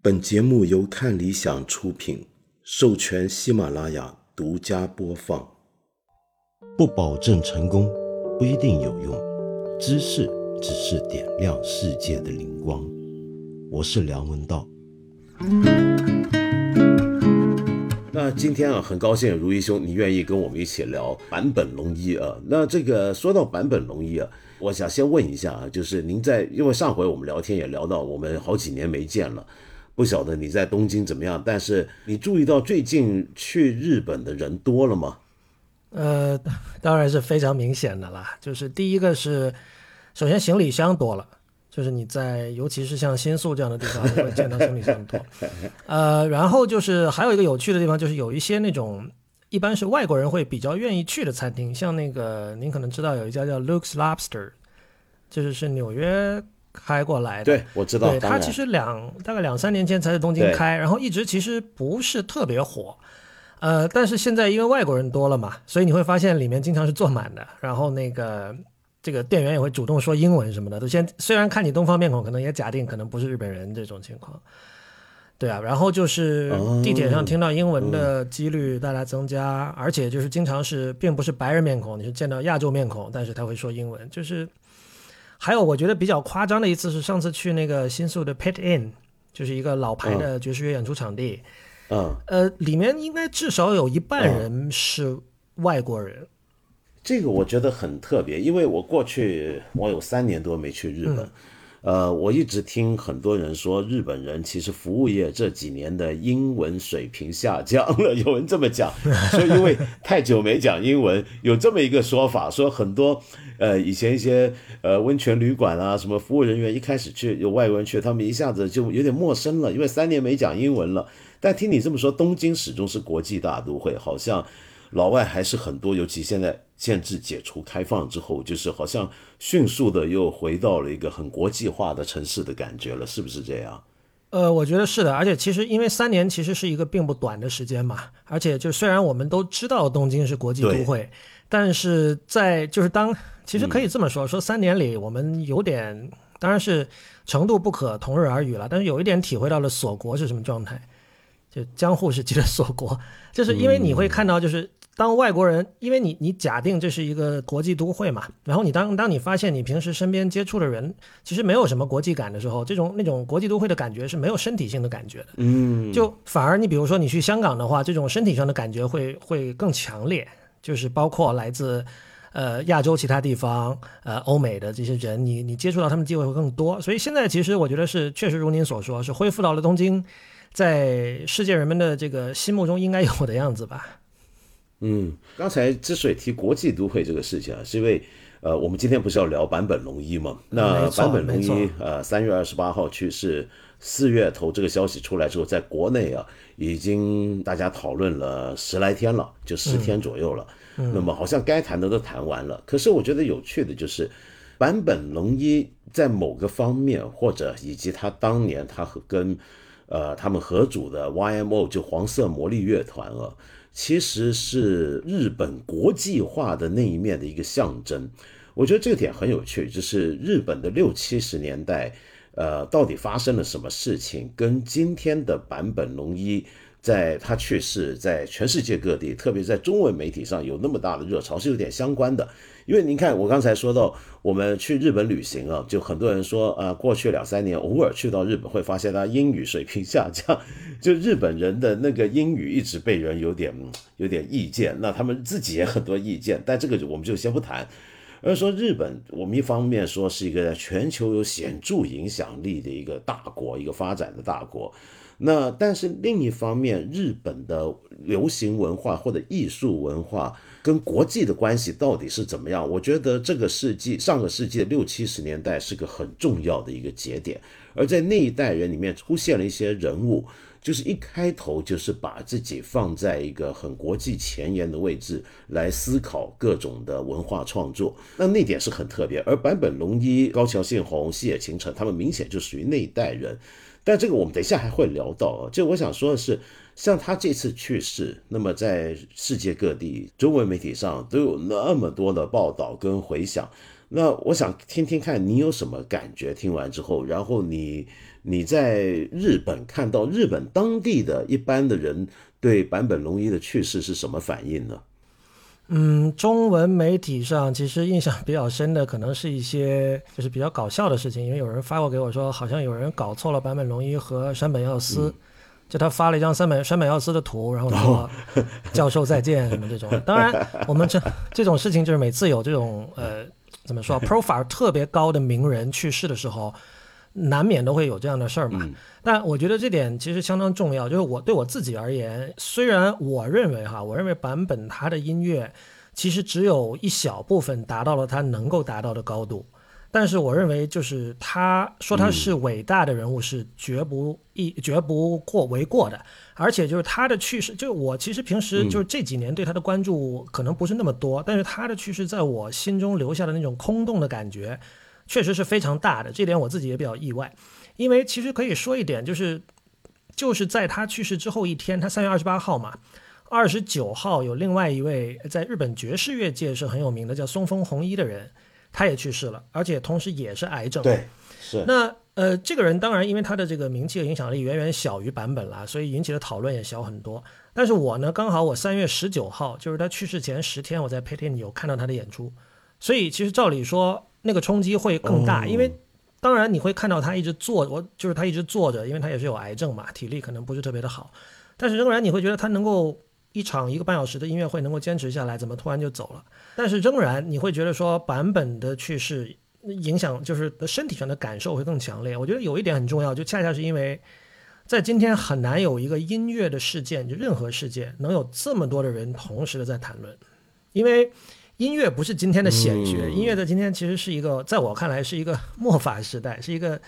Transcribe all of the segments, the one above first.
本节目由看理想出品，授权喜马拉雅独家播放。不保证成功，不一定有用。知识只是点亮世界的灵光。我是梁文道。那今天啊，很高兴如一兄你愿意跟我们一起聊坂本龙一啊。那这个说到坂本龙一啊，我想先问一下啊，就是您在，因为上回我们聊天也聊到，我们好几年没见了，不晓得你在东京怎么样？但是你注意到最近去日本的人多了吗？呃，当然是非常明显的啦。就是第一个是，首先行李箱多了，就是你在尤其是像新宿这样的地方会见到行李箱多。呃，然后就是还有一个有趣的地方，就是有一些那种一般是外国人会比较愿意去的餐厅，像那个您可能知道有一家叫 Luke's Lobster，就是是纽约开过来的。对，我知道。对，它其实两大概两三年前才在东京开，然后一直其实不是特别火。呃，但是现在因为外国人多了嘛，所以你会发现里面经常是坐满的。然后那个这个店员也会主动说英文什么的。都先虽然看你东方面孔，可能也假定可能不是日本人这种情况。对啊，然后就是地铁上听到英文的几率大大增加，而且就是经常是并不是白人面孔，你是见到亚洲面孔，但是他会说英文。就是还有我觉得比较夸张的一次是上次去那个新宿的 Pit Inn，就是一个老牌的爵士乐演出场地。嗯，呃，里面应该至少有一半人是外国人。这个我觉得很特别，因为我过去我有三年多没去日本，呃，我一直听很多人说日本人其实服务业这几年的英文水平下降了，有人这么讲，说因为太久没讲英文，有这么一个说法，说很多呃以前一些呃温泉旅馆啊什么服务人员一开始去有外国人去，他们一下子就有点陌生了，因为三年没讲英文了。但听你这么说，东京始终是国际大都会，好像老外还是很多。尤其现在限制解除、开放之后，就是好像迅速的又回到了一个很国际化的城市的感觉了，是不是这样？呃，我觉得是的。而且其实因为三年其实是一个并不短的时间嘛，而且就虽然我们都知道东京是国际都会，但是在就是当其实可以这么说，说三年里我们有点，当然是程度不可同日而语了，但是有一点体会到了锁国是什么状态。就江户时期的锁国，就是因为你会看到，就是当外国人，因为你你假定这是一个国际都会嘛，然后你当当你发现你平时身边接触的人其实没有什么国际感的时候，这种那种国际都会的感觉是没有身体性的感觉的，嗯，就反而你比如说你去香港的话，这种身体上的感觉会会更强烈，就是包括来自呃亚洲其他地方呃欧美的这些人，你你接触到他们机会会更多，所以现在其实我觉得是确实如您所说，是恢复到了东京。在世界人们的这个心目中应该有的样子吧。嗯，刚才之所以提国际都会这个事情啊，是因为呃，我们今天不是要聊坂本龙一吗？那坂本龙一呃，三月二十八号去世，四月头这个消息出来之后，在国内啊，已经大家讨论了十来天了，就十天左右了。那么好像该谈的都谈完了。可是我觉得有趣的就是，坂本龙一在某个方面，或者以及他当年他和跟呃，他们合组的 YMO 就黄色魔力乐团啊，其实是日本国际化的那一面的一个象征。我觉得这个点很有趣，就是日本的六七十年代，呃，到底发生了什么事情，跟今天的版本龙一在他去世，在全世界各地，特别在中文媒体上有那么大的热潮，是有点相关的。因为您看，我刚才说到我们去日本旅行啊，就很多人说啊，过去两三年偶尔去到日本，会发现他英语水平下降，就日本人的那个英语一直被人有点有点意见，那他们自己也很多意见，但这个我们就先不谈。而说日本，我们一方面说是一个在全球有显著影响力的一个大国，一个发展的大国。那但是另一方面，日本的流行文化或者艺术文化跟国际的关系到底是怎么样？我觉得这个世纪上个世纪六七十年代是个很重要的一个节点，而在那一代人里面出现了一些人物，就是一开头就是把自己放在一个很国际前沿的位置来思考各种的文化创作，那那点是很特别。而坂本龙一、高桥幸宏、细野晴臣他们明显就属于那一代人。但这个我们等一下还会聊到啊。就我想说的是，像他这次去世，那么在世界各地中文媒体上都有那么多的报道跟回响。那我想听听看你有什么感觉？听完之后，然后你你在日本看到日本当地的一般的人对坂本龙一的去世是什么反应呢？嗯，中文媒体上其实印象比较深的，可能是一些就是比较搞笑的事情，因为有人发过给我说，好像有人搞错了坂本龙一和山本耀司，就他发了一张山本山本耀司的图，然后说教授再见什么这种。当然，我们这这种事情就是每次有这种呃怎么说 profile 特别高的名人去世的时候。难免都会有这样的事儿嘛，但我觉得这点其实相当重要。就是我对我自己而言，虽然我认为哈，我认为版本他的音乐其实只有一小部分达到了他能够达到的高度，但是我认为就是他说他是伟大的人物是绝不一绝不过为过的。而且就是他的去世，就是我其实平时就是这几年对他的关注可能不是那么多，但是他的去世在我心中留下的那种空洞的感觉。确实是非常大的，这点我自己也比较意外，因为其实可以说一点，就是就是在他去世之后一天，他三月二十八号嘛，二十九号有另外一位在日本爵士乐界是很有名的，叫松风弘一的人，他也去世了，而且同时也是癌症。对，是。那呃，这个人当然因为他的这个名气和影响力远远小于版本了，所以引起的讨论也小很多。但是我呢，刚好我三月十九号，就是他去世前十天，我在 p a t n 有看到他的演出，所以其实照理说。那个冲击会更大，因为当然你会看到他一直坐，我就是他一直坐着，因为他也是有癌症嘛，体力可能不是特别的好，但是仍然你会觉得他能够一场一个半小时的音乐会能够坚持下来，怎么突然就走了？但是仍然你会觉得说版本的去世影响就是身体上的感受会更强烈。我觉得有一点很重要，就恰恰是因为在今天很难有一个音乐的事件，就任何事件能有这么多的人同时的在谈论，因为。音乐不是今天的显学，音乐在今天其实是一个，在我看来是一个末法时代，是一个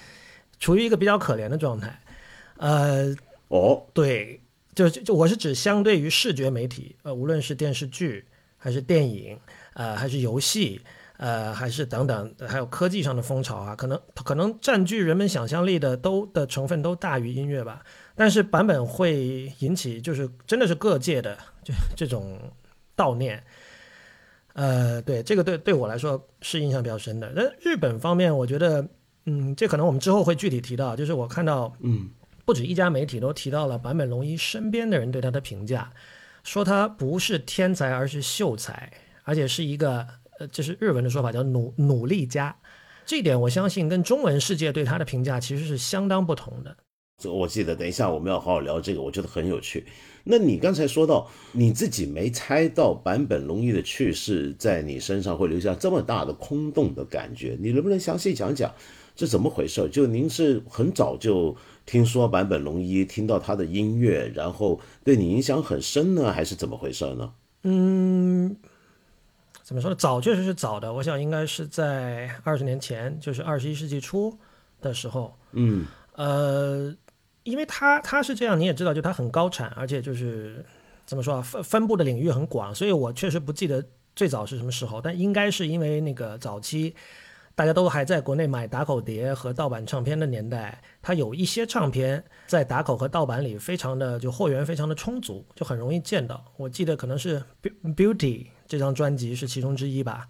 处于一个比较可怜的状态。呃，哦，对，就就我是指相对于视觉媒体，呃，无论是电视剧还是电影，呃，还是游戏，呃，还是等等，还有科技上的风潮啊，可能可能占据人们想象力的都的成分都大于音乐吧。但是版本会引起，就是真的是各界的就这种悼念。呃，对，这个对对我来说是印象比较深的。那日本方面，我觉得，嗯，这可能我们之后会具体提到。就是我看到，嗯，不止一家媒体都提到了坂本龙一身边的人对他的评价，说他不是天才，而是秀才，而且是一个，呃，这是日文的说法，叫努努力家。这一点我相信跟中文世界对他的评价其实是相当不同的。我记得，等一下我们要好好聊这个，我觉得很有趣。那你刚才说到你自己没猜到坂本龙一的去世在你身上会留下这么大的空洞的感觉，你能不能详细讲讲这怎么回事？就您是很早就听说坂本龙一，听到他的音乐，然后对你影响很深呢，还是怎么回事呢？嗯，怎么说呢？早确实是早的，我想应该是在二十年前，就是二十一世纪初的时候。嗯，呃。因为他他是这样，你也知道，就他很高产，而且就是怎么说啊，分分布的领域很广，所以我确实不记得最早是什么时候，但应该是因为那个早期大家都还在国内买打口碟和盗版唱片的年代，他有一些唱片在打口和盗版里非常的就货源非常的充足，就很容易见到。我记得可能是 Beauty 这张专辑是其中之一吧。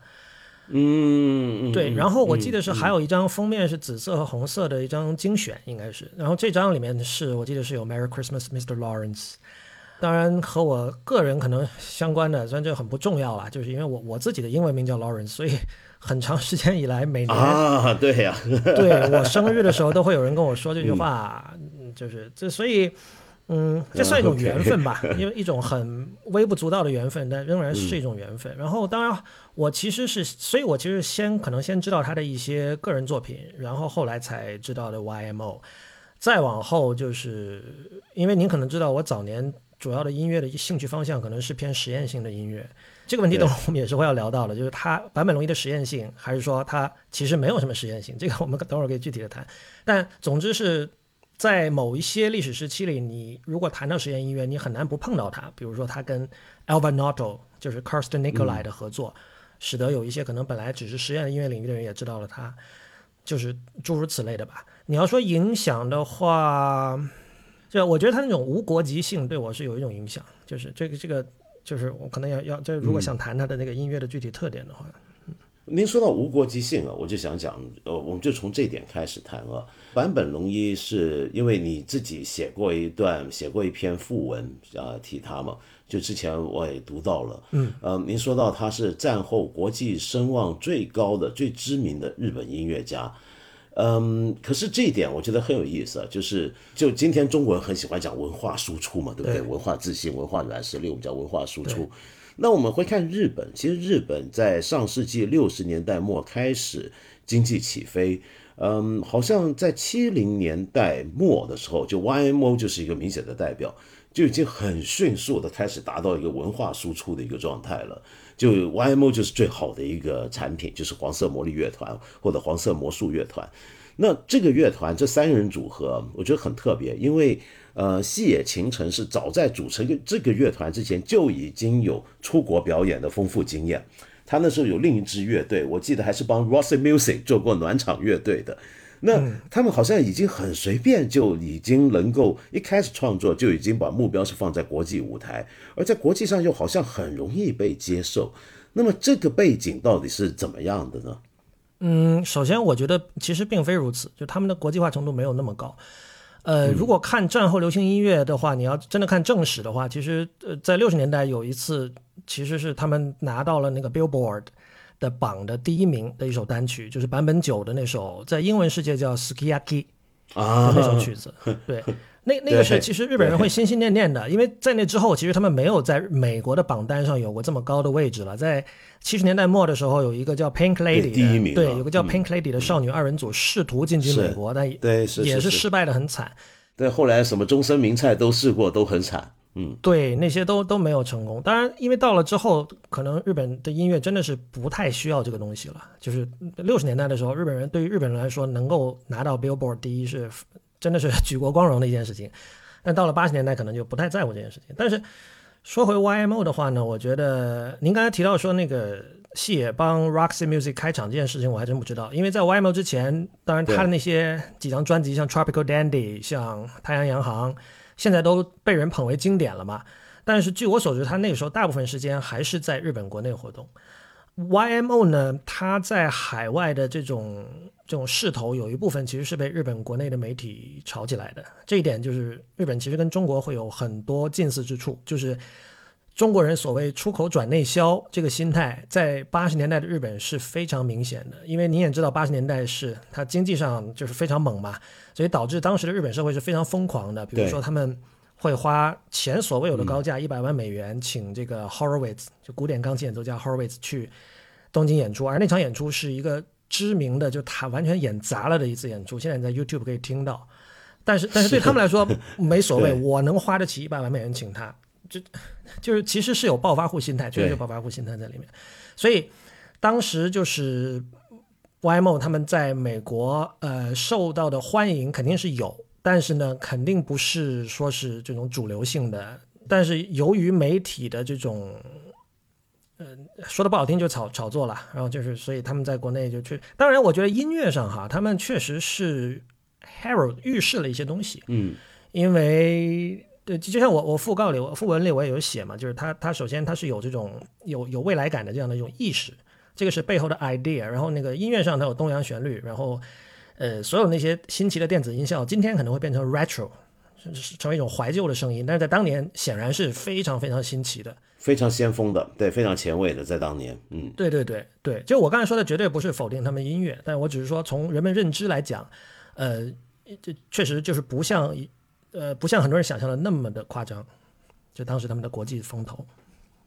嗯，对，然后我记得是还有一张封面是紫色和红色的一张精选，应该是。然后这张里面是我记得是有 Merry Christmas Mr. Lawrence，当然和我个人可能相关的，虽然这很不重要了，就是因为我我自己的英文名叫 Lawrence，所以很长时间以来每年啊，对呀，对我生日的时候都会有人跟我说这句话，就是这所以。嗯，这算一种缘分吧，因为一种很微不足道的缘分，但仍然是一种缘分。然后，当然，我其实是，所以我其实先可能先知道他的一些个人作品，然后后来才知道的 YMO。再往后，就是因为您可能知道，我早年主要的音乐的兴趣方向可能是偏实验性的音乐。这个问题等会我们也是会要聊到的，就是他版本龙一的实验性，还是说他其实没有什么实验性？这个我们等会儿可以具体的谈。但总之是。在某一些历史时期里，你如果谈到实验音乐，你很难不碰到它。比如说，他跟 Alvin Noto，就是 Karsten Nikolai 的合作，使得有一些可能本来只是实验音乐领域的人也知道了他，就是诸如此类的吧。你要说影响的话，就我觉得他那种无国籍性对我是有一种影响。就是这个这个，就是我可能要要，就如果想谈他的那个音乐的具体特点的话。您说到无国籍性啊，我就想讲，呃，我们就从这点开始谈啊。坂本龙一是因为你自己写过一段，写过一篇副文啊，提他嘛，就之前我也读到了，嗯，呃，您说到他是战后国际声望最高的、最知名的日本音乐家，嗯，可是这一点我觉得很有意思啊，就是就今天中国人很喜欢讲文化输出嘛，对不对？文化自信、文化软实力，我们叫文化输出。那我们会看日本，其实日本在上世纪六十年代末开始经济起飞，嗯，好像在七零年代末的时候，就 YMO 就是一个明显的代表，就已经很迅速的开始达到一个文化输出的一个状态了。就 YMO 就是最好的一个产品，就是黄色魔力乐团或者黄色魔术乐团。那这个乐团这三人组合，我觉得很特别，因为。呃，细野晴臣是早在组成这个乐团之前就已经有出国表演的丰富经验。他那时候有另一支乐队，我记得还是帮 Rossi Music 做过暖场乐队的。那他们好像已经很随便，就已经能够一开始创作就已经把目标是放在国际舞台，而在国际上又好像很容易被接受。那么这个背景到底是怎么样的呢？嗯，首先我觉得其实并非如此，就他们的国际化程度没有那么高。呃，如果看战后流行音乐的话，你要真的看正史的话，其实呃，在六十年代有一次，其实是他们拿到了那个 Billboard 的榜的第一名的一首单曲，就是坂本九的那首，在英文世界叫 Sukiyaki 啊那首曲子，对。那那个是其实日本人会心心念念的，因为在那之后，其实他们没有在美国的榜单上有过这么高的位置了。在七十年代末的时候，有一个叫 Pink Lady 第一名，对，有个叫 Pink Lady 的少女二人组试图进军美国，但对也是失败的很惨。对，后来什么终身名菜都试过，都很惨。嗯，对，那些都都没有成功。当然，因为到了之后，可能日本的音乐真的是不太需要这个东西了。就是六十年代的时候，日本人对于日本人来说，能够拿到 Billboard 第一是真的是举国光荣的一件事情。但到了八十年代，可能就不太在乎这件事情。但是说回 YMO 的话呢，我觉得您刚才提到说那个细野帮 Roxy Music 开场这件事情，我还真不知道。因为在 YMO 之前，当然他的那些几张专辑，像 Tropical Dandy、像太阳洋行，现在都被人捧为经典了嘛。但是据我所知，他那个时候大部分时间还是在日本国内活动。YMO 呢，他在海外的这种。这种势头有一部分其实是被日本国内的媒体炒起来的，这一点就是日本其实跟中国会有很多近似之处，就是中国人所谓出口转内销这个心态，在八十年代的日本是非常明显的，因为你也知道八十年代是它经济上就是非常猛嘛，所以导致当时的日本社会是非常疯狂的，比如说他们会花前所未有的高价一百万美元请这个 Horowitz 就古典钢琴演奏家 Horowitz 去东京演出，而那场演出是一个。知名的就他完全演砸了的一次演出，现在你在 YouTube 可以听到，但是 但是对他们来说 没所谓，我能花得起一百万美元请他，就就是其实是有暴发户心态，确实有暴发户心态在里面，所以当时就是 YMO 他们在美国呃受到的欢迎肯定是有，但是呢肯定不是说是这种主流性的，但是由于媒体的这种。嗯，说的不好听就炒炒作了，然后就是，所以他们在国内就去。当然，我觉得音乐上哈，他们确实是 herald 预示了一些东西。嗯，因为对，就像我我讣告里，我讣文里我也有写嘛，就是他他首先他是有这种有有未来感的这样的一种意识，这个是背后的 idea。然后那个音乐上它有东洋旋律，然后呃，所有那些新奇的电子音效，今天可能会变成 retro，成为一种怀旧的声音，但是在当年显然是非常非常新奇的。非常先锋的，对，非常前卫的，在当年，嗯，对对对对，就我刚才说的，绝对不是否定他们音乐，但我只是说从人们认知来讲，呃，这确实就是不像，呃，不像很多人想象的那么的夸张，就当时他们的国际风头。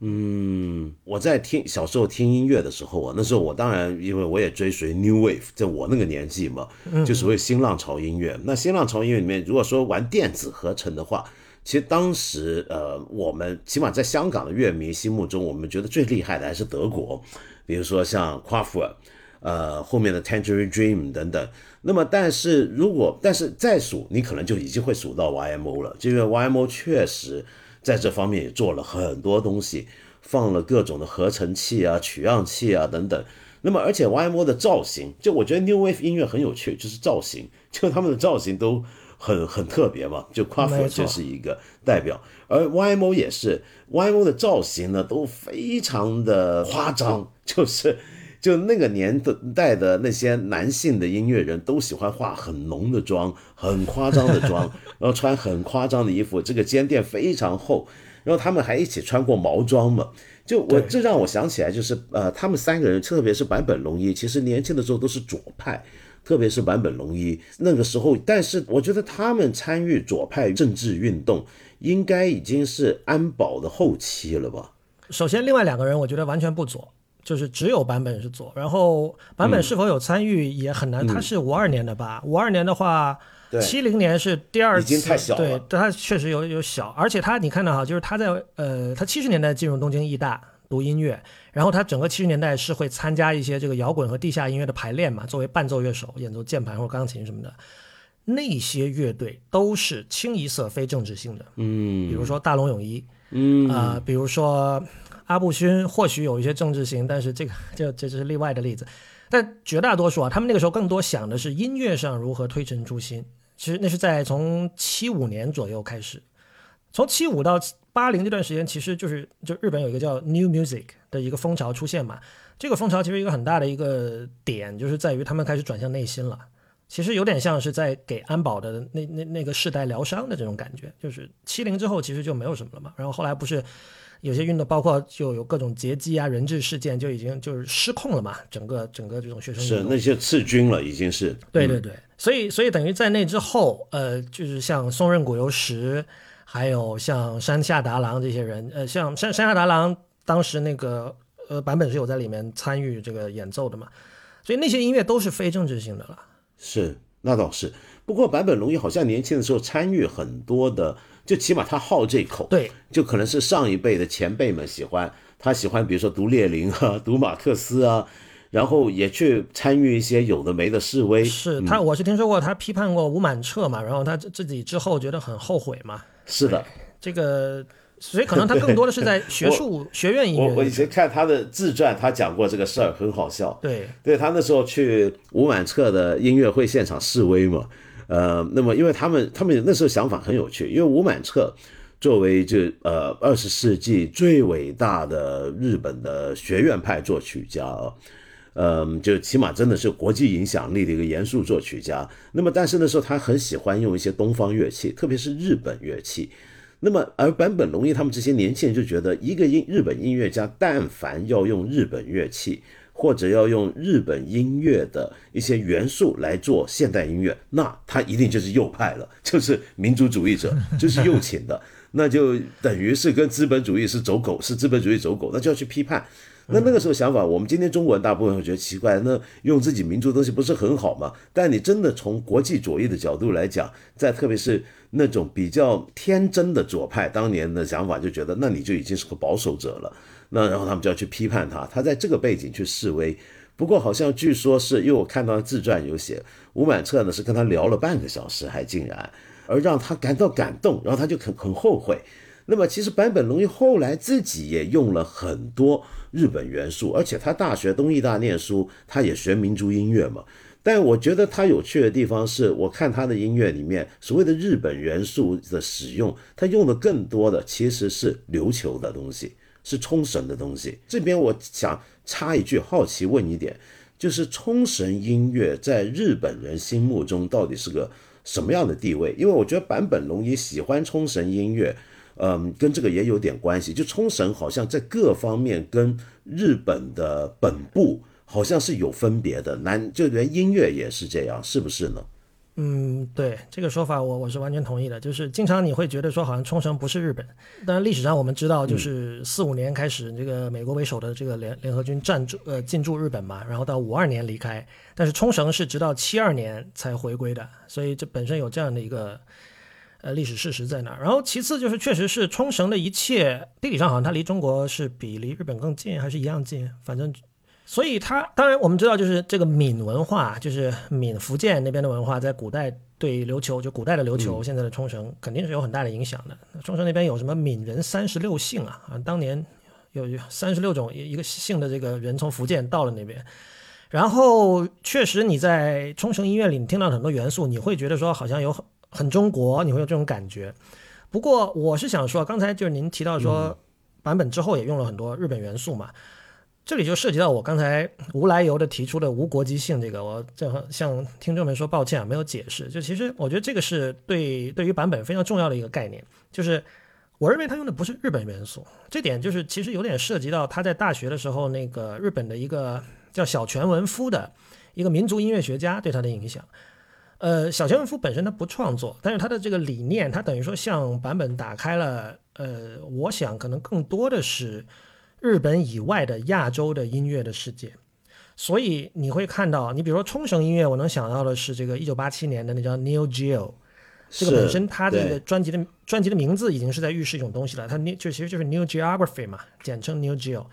嗯，我在听小时候听音乐的时候啊，那时候我当然因为我也追随 New Wave，在我那个年纪嘛，就所谓新浪潮音乐。那新浪潮音乐里面，如果说玩电子合成的话。其实当时，呃，我们起码在香港的乐迷心目中，我们觉得最厉害的还是德国，比如说像 q u a f e r 呃，后面的 Tangerine Dream 等等。那么，但是如果但是再数，你可能就已经会数到 YMO 了，就因为 YMO 确实在这方面也做了很多东西，放了各种的合成器啊、取样器啊等等。那么，而且 YMO 的造型，就我觉得 New Wave 音乐很有趣，就是造型，就他们的造型都。很很特别嘛，就 e r 就是一个代表，而 YMO 也是，YMO 的造型呢都非常的夸张，就是就那个年代的那些男性的音乐人都喜欢化很浓的妆，很夸张的妆，然后穿很夸张的衣服，这个肩垫非常厚，然后他们还一起穿过毛装嘛。就我这让我想起来，就是呃，他们三个人，特别是坂本龙一，其实年轻的时候都是左派，特别是坂本龙一那个时候，但是我觉得他们参与左派政治运动，应该已经是安保的后期了吧？首先，另外两个人我觉得完全不左。就是只有版本是左，然后版本是否有参与也很难。他是五二年的吧？五二年的话，七零年是第二次。已经太小了。对，他确实有有小，而且他你看到哈，就是他在呃，他七十年代进入东京艺大读音乐，然后他整个七十年代是会参加一些这个摇滚和地下音乐的排练嘛，作为伴奏乐手演奏键盘或钢琴什么的。那些乐队都是清一色非政治性的，嗯，比如说大龙泳衣，嗯啊，比如说。阿布勋或许有一些政治性，但是这个这这只是例外的例子。但绝大多数啊，他们那个时候更多想的是音乐上如何推陈出新。其实那是在从七五年左右开始，从七五到八零这段时间，其实就是就日本有一个叫 New Music 的一个风潮出现嘛。这个风潮其实一个很大的一个点，就是在于他们开始转向内心了。其实有点像是在给安保的那那那个世代疗伤的这种感觉。就是七零之后其实就没有什么了嘛。然后后来不是。有些运动包括就有各种劫机啊、人质事件，就已经就是失控了嘛。整个整个这种学生是那些次军了，已经是对对对。所以所以等于在那之后，呃，就是像松任谷由实，还有像山下达郎这些人，呃，像山山下达郎当时那个呃版本是有在里面参与这个演奏的嘛。所以那些音乐都是非政治性的了。是，那倒是。不过坂本龙一好像年轻的时候参与很多的。就起码他好这口，对，就可能是上一辈的前辈们喜欢他，喜欢比如说读列宁啊，读马克思啊，然后也去参与一些有的没的示威。是他，我是听说过他批判过吴满彻嘛，然后他自己之后觉得很后悔嘛。是的，这个，所以可能他更多的是在学术 学院音乐。我我以前看他的自传，他讲过这个事儿，很好笑。对，对他那时候去吴满彻的音乐会现场示威嘛。呃，那么因为他们他们那时候想法很有趣，因为吴满彻作为就呃二十世纪最伟大的日本的学院派作曲家啊，嗯，就起码真的是国际影响力的一个严肃作曲家。那么但是那时候他很喜欢用一些东方乐器，特别是日本乐器。那么而坂本龙一他们这些年轻人就觉得，一个音日本音乐家但凡要用日本乐器。或者要用日本音乐的一些元素来做现代音乐，那他一定就是右派了，就是民族主义者，就是右倾的，那就等于是跟资本主义是走狗，是资本主义走狗，那就要去批判。那那个时候想法，我们今天中国人大部分会觉得奇怪，那用自己民族东西不是很好吗？但你真的从国际左翼的角度来讲，在特别是那种比较天真的左派，当年的想法就觉得，那你就已经是个保守者了。那然后他们就要去批判他，他在这个背景去示威。不过好像据说是，因为我看到自传有写，吴满彻呢是跟他聊了半个小时，还竟然而让他感到感动，然后他就很很后悔。那么其实坂本龙一后来自己也用了很多日本元素，而且他大学东艺大念书，他也学民族音乐嘛。但我觉得他有趣的地方是，我看他的音乐里面所谓的日本元素的使用，他用的更多的其实是琉球的东西。是冲绳的东西。这边我想插一句，好奇问一点，就是冲绳音乐在日本人心目中到底是个什么样的地位？因为我觉得坂本龙一喜欢冲绳音乐，嗯，跟这个也有点关系。就冲绳好像在各方面跟日本的本部好像是有分别的，南就连音乐也是这样，是不是呢？嗯，对这个说法，我我是完全同意的。就是经常你会觉得说，好像冲绳不是日本。但历史上我们知道，就是四五年开始，这个美国为首的这个联联合军占驻呃进驻日本嘛，然后到五二年离开。但是冲绳是直到七二年才回归的，所以这本身有这样的一个呃历史事实在那儿。然后其次就是，确实是冲绳的一切地理上好像它离中国是比离日本更近，还是一样近，反正。所以它当然我们知道，就是这个闽文化，就是闽福建那边的文化，在古代对琉球，就古代的琉球，现在的冲绳肯定是有很大的影响的。冲绳那边有什么闽人三十六姓啊？啊，当年有三十六种一个姓的这个人从福建到了那边，然后确实你在冲绳音乐里你听到很多元素，你会觉得说好像有很很中国，你会有这种感觉。不过我是想说，刚才就是您提到说版本之后也用了很多日本元素嘛。这里就涉及到我刚才无来由的提出的无国籍性这个，我正好向听众们说抱歉啊，没有解释。就其实我觉得这个是对对于版本非常重要的一个概念，就是我认为他用的不是日本元素，这点就是其实有点涉及到他在大学的时候那个日本的一个叫小泉文夫的一个民族音乐学家对他的影响。呃，小泉文夫本身他不创作，但是他的这个理念，他等于说向版本打开了，呃，我想可能更多的是。日本以外的亚洲的音乐的世界，所以你会看到，你比如说冲绳音乐，我能想到的是这个一九八七年的那张 Neo Geo，这个本身它这个专辑的专辑的名字已经是在预示一种东西了，它 New 就其实就是 New Geography 嘛，简称 Neo Geo，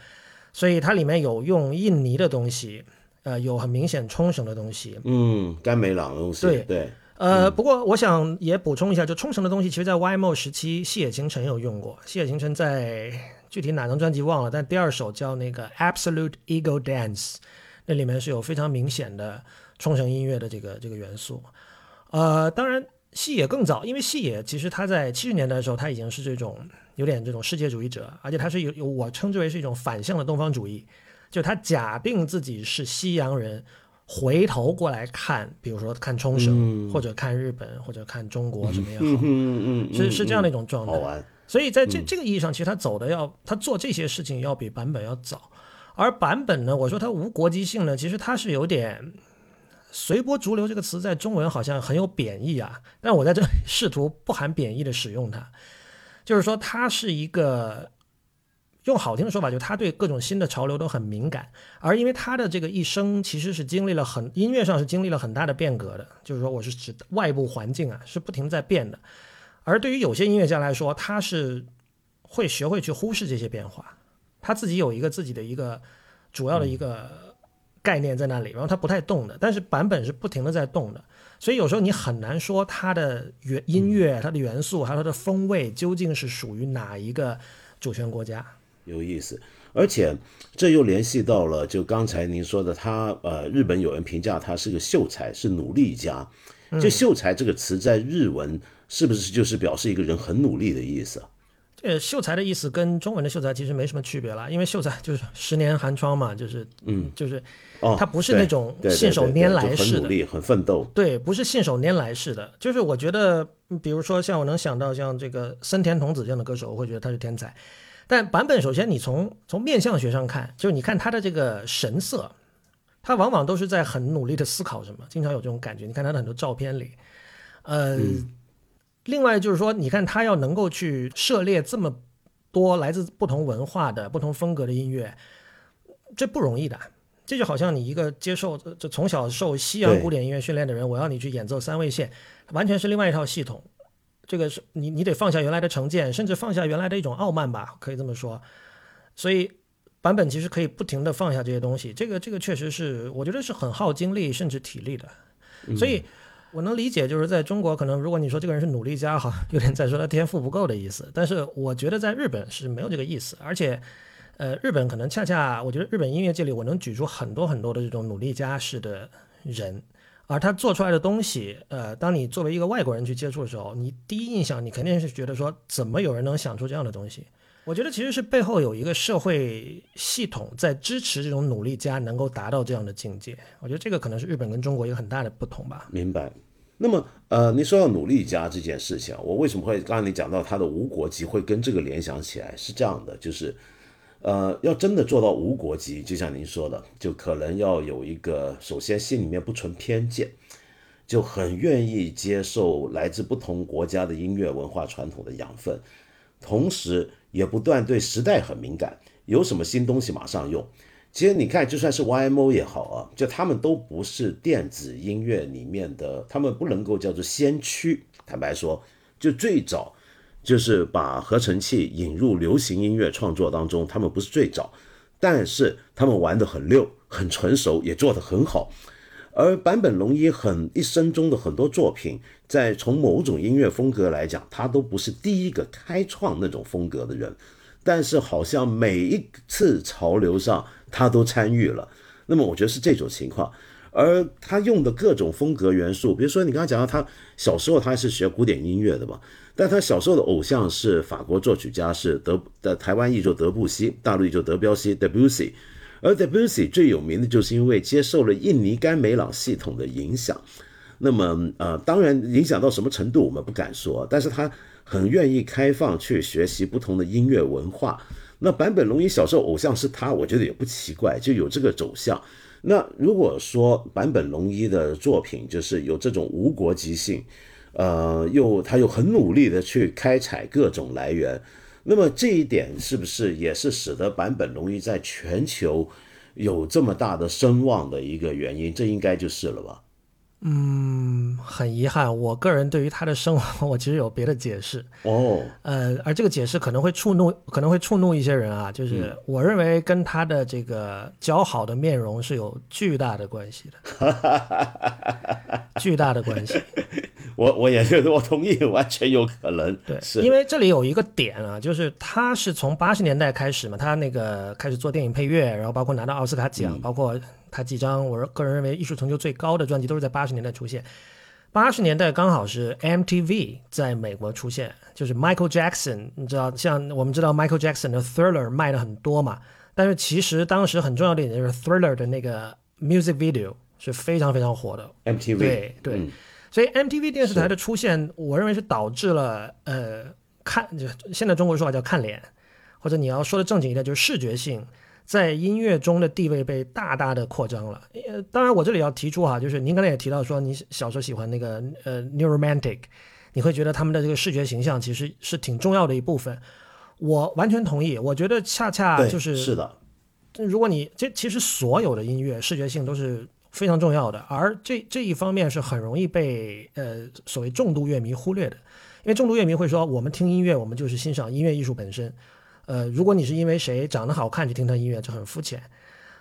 所以它里面有用印尼的东西，呃，有很明显冲绳的东西，嗯，甘美朗的东西，对对，呃，不过我想也补充一下，就冲绳的东西，其实在 YMO 时期，细野晴臣有用过，细野晴臣在。具体哪张专辑忘了，但第二首叫那个 Absolute Ego Dance，那里面是有非常明显的冲绳音乐的这个这个元素。呃，当然细野更早，因为细野其实他在七十年代的时候，他已经是这种有点这种世界主义者，而且他是有有我称之为是一种反向的东方主义，就他假定自己是西洋人，回头过来看，比如说看冲绳或者看日本或者看中国什么也好，嗯嗯是是这样的一种状态。所以在这这个意义上，其实他走的要他做这些事情要比版本要早，而版本呢，我说他无国籍性呢，其实他是有点随波逐流这个词在中文好像很有贬义啊，但我在这试图不含贬义的使用它，就是说他是一个用好听的说法，就是他对各种新的潮流都很敏感，而因为他的这个一生其实是经历了很音乐上是经历了很大的变革的，就是说我是指外部环境啊是不停在变的。而对于有些音乐家来说，他是会学会去忽视这些变化，他自己有一个自己的一个主要的一个概念在那里，然后他不太动的。但是版本是不停的在动的，所以有时候你很难说他的元音乐、它的元素还有它的风味究竟是属于哪一个主权国家。有意思，而且这又联系到了就刚才您说的，他呃，日本有人评价他是个秀才，是努力家。就秀才这个词在日文。是不是就是表示一个人很努力的意思？这秀才的意思跟中文的秀才其实没什么区别了，因为秀才就是十年寒窗嘛，就是嗯，就是哦，他不是那种信手拈来式的，很努力、很奋斗。对，不是信手拈来式的。就是我觉得，比如说像我能想到像这个森田童子这样的歌手，我会觉得他是天才。但版本首先你从从面相学上看，就是你看他的这个神色，他往往都是在很努力的思考什么，经常有这种感觉。你看他的很多照片里，呃。另外就是说，你看他要能够去涉猎这么多来自不同文化的不同风格的音乐，这不容易的。这就好像你一个接受这从小受西洋古典音乐训练的人，我要你去演奏三味线，完全是另外一套系统。这个是你你得放下原来的成见，甚至放下原来的一种傲慢吧，可以这么说。所以版本其实可以不停的放下这些东西。这个这个确实是我觉得是很耗精力甚至体力的。所以。我能理解，就是在中国，可能如果你说这个人是努力家，哈，有点在说他天赋不够的意思。但是我觉得在日本是没有这个意思，而且，呃，日本可能恰恰，我觉得日本音乐界里，我能举出很多很多的这种努力家式的人，而他做出来的东西，呃，当你作为一个外国人去接触的时候，你第一印象你肯定是觉得说，怎么有人能想出这样的东西？我觉得其实是背后有一个社会系统在支持这种努力家能够达到这样的境界。我觉得这个可能是日本跟中国一个很大的不同吧。明白。那么，呃，你说到努力家这件事情，我为什么会刚才你讲到他的无国籍会跟这个联想起来？是这样的，就是，呃，要真的做到无国籍，就像您说的，就可能要有一个，首先心里面不存偏见，就很愿意接受来自不同国家的音乐文化传统的养分，同时。也不断对时代很敏感，有什么新东西马上用。其实你看，就算是 YMO 也好啊，就他们都不是电子音乐里面的，他们不能够叫做先驱。坦白说，就最早就是把合成器引入流行音乐创作当中，他们不是最早，但是他们玩得很溜，很成熟，也做得很好。而坂本龙一很一生中的很多作品，在从某种音乐风格来讲，他都不是第一个开创那种风格的人，但是好像每一次潮流上他都参与了。那么我觉得是这种情况。而他用的各种风格元素，比如说你刚刚讲到他小时候他是学古典音乐的嘛，但他小时候的偶像是法国作曲家，是德的台湾译作德布西，大陆译作德彪西 （Debussy）。而 Debussy 最有名的就是因为接受了印尼甘美朗系统的影响。那么，呃，当然影响到什么程度我们不敢说，但是他很愿意开放去学习不同的音乐文化。那坂本龙一小时候偶像是他，我觉得也不奇怪，就有这个走向。那如果说坂本龙一的作品就是有这种无国籍性，呃，又他又很努力的去开采各种来源，那么这一点是不是也是使得坂本龙一在全球有这么大的声望的一个原因？这应该就是了吧？嗯，很遗憾，我个人对于他的声望，我其实有别的解释哦。呃，而这个解释可能会触怒，可能会触怒一些人啊。就是我认为跟他的这个姣好的面容是有巨大的关系的，巨大的关系。我我也觉得，我同意，完全有可能。对，是因为这里有一个点啊，就是他是从八十年代开始嘛，他那个开始做电影配乐，然后包括拿到奥斯卡奖，包括。他几张我个人认为艺术成就最高的专辑都是在八十年代出现。八十年代刚好是 MTV 在美国出现，就是 Michael Jackson，你知道，像我们知道 Michael Jackson 的 Thriller 卖的很多嘛，但是其实当时很重要的一点就是 Thriller 的那个 music video 是非常非常火的。MTV 对对，所以 MTV 电视台的出现，我认为是导致了呃看就现在中国说法叫看脸，或者你要说的正经一点就是视觉性。在音乐中的地位被大大的扩张了。呃，当然我这里要提出哈，就是您刚才也提到说，你小时候喜欢那个呃 New Romantic，你会觉得他们的这个视觉形象其实是挺重要的一部分。我完全同意，我觉得恰恰就是是的。如果你这其实所有的音乐视觉性都是非常重要的，而这这一方面是很容易被呃所谓重度乐迷忽略的，因为重度乐迷会说，我们听音乐，我们就是欣赏音乐艺术本身。呃，如果你是因为谁长得好看去听他音乐，就很肤浅。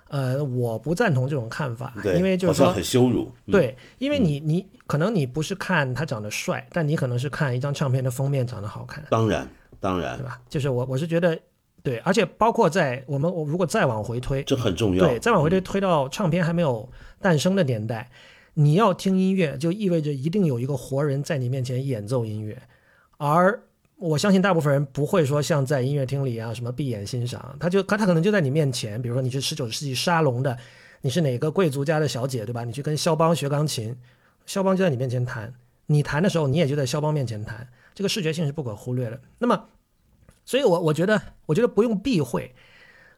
呃，我不赞同这种看法，因为就是说很羞辱。对，因为你你可能你不是看他长得帅，但你可能是看一张唱片的封面长得好看。当然，当然，对吧？就是我我是觉得，对，而且包括在我们我如果再往回推，这很重要。对，再往回推推到唱片还没有诞生的年代，你要听音乐，就意味着一定有一个活人在你面前演奏音乐，而。我相信大部分人不会说像在音乐厅里啊，什么闭眼欣赏，他就他他可能就在你面前，比如说你是十九世纪沙龙的，你是哪个贵族家的小姐，对吧？你去跟肖邦学钢琴，肖邦就在你面前弹，你弹的时候你也就在肖邦面前弹，这个视觉性是不可忽略的。那么，所以我我觉得我觉得不用避讳，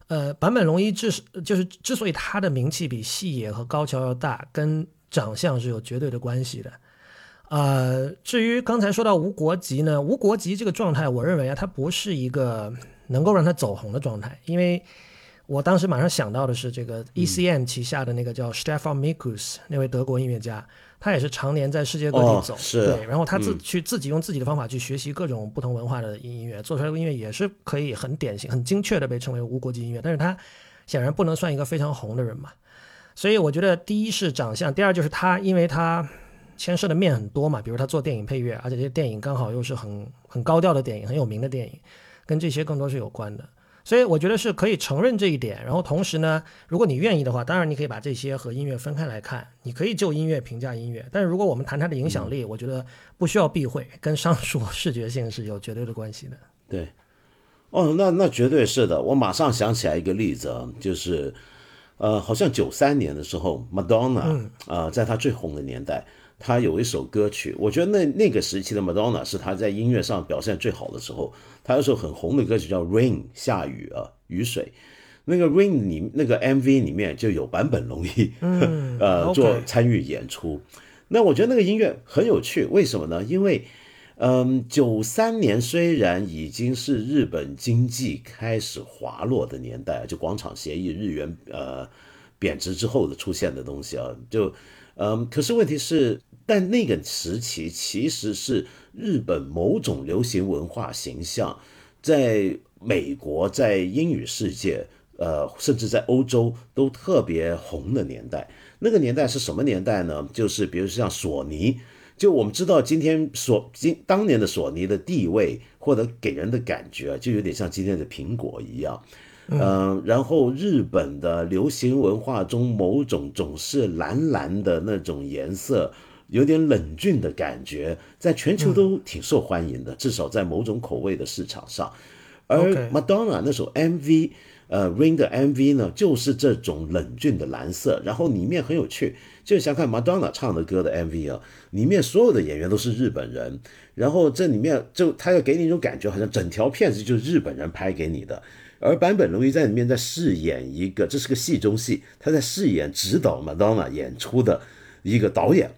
呃，坂本龙一之就是之所以他的名气比细野和高桥要大，跟长相是有绝对的关系的。呃，至于刚才说到无国籍呢，无国籍这个状态，我认为啊，他不是一个能够让他走红的状态，因为我当时马上想到的是这个 ECM 旗下的那个叫 Stefan Mikus 那位德国音乐家，他也是常年在世界各地走，对，然后他自去自己用自己的方法去学习各种不同文化的音乐，做出来的音乐也是可以很典型、很精确的被称为无国籍音乐，但是他显然不能算一个非常红的人嘛，所以我觉得第一是长相，第二就是他，因为他。牵涉的面很多嘛，比如他做电影配乐，而且这些电影刚好又是很很高调的电影，很有名的电影，跟这些更多是有关的。所以我觉得是可以承认这一点。然后同时呢，如果你愿意的话，当然你可以把这些和音乐分开来看，你可以就音乐评价音乐。但是如果我们谈它的影响力，我觉得不需要避讳，跟上述视觉性是有绝对的关系的。对，哦，那那绝对是的。我马上想起来一个例子啊，就是呃，好像九三年的时候，Madonna 啊，在她最红的年代。他有一首歌曲，我觉得那那个时期的 Madonna 是他在音乐上表现最好的时候。他有首很红的歌曲叫《Rain》，下雨啊，雨水。那个《Rain》里那个 MV 里面就有坂本龙一，呃，做参与演出。那我觉得那个音乐很有趣，为什么呢？因为，嗯，九三年虽然已经是日本经济开始滑落的年代，就广场协议、日元呃贬值之后的出现的东西啊，就。嗯，可是问题是，但那个时期其实是日本某种流行文化形象，在美国、在英语世界，呃，甚至在欧洲都特别红的年代。那个年代是什么年代呢？就是比如像索尼，就我们知道今天索今当年的索尼的地位或者给人的感觉，就有点像今天的苹果一样。嗯，然后日本的流行文化中某种总是蓝蓝的那种颜色，有点冷峻的感觉，在全球都挺受欢迎的，至少在某种口味的市场上。而 Madonna 那首 MV，呃，Rain 的 MV 呢，就是这种冷峻的蓝色，然后里面很有趣，就想看 Madonna 唱的歌的 MV 啊，里面所有的演员都是日本人，然后这里面就他要给你一种感觉，好像整条片子就是日本人拍给你的，而坂本龙一在里面在饰演一个，这是个戏中戏，他在饰演指导 Madonna 演出的一个导演，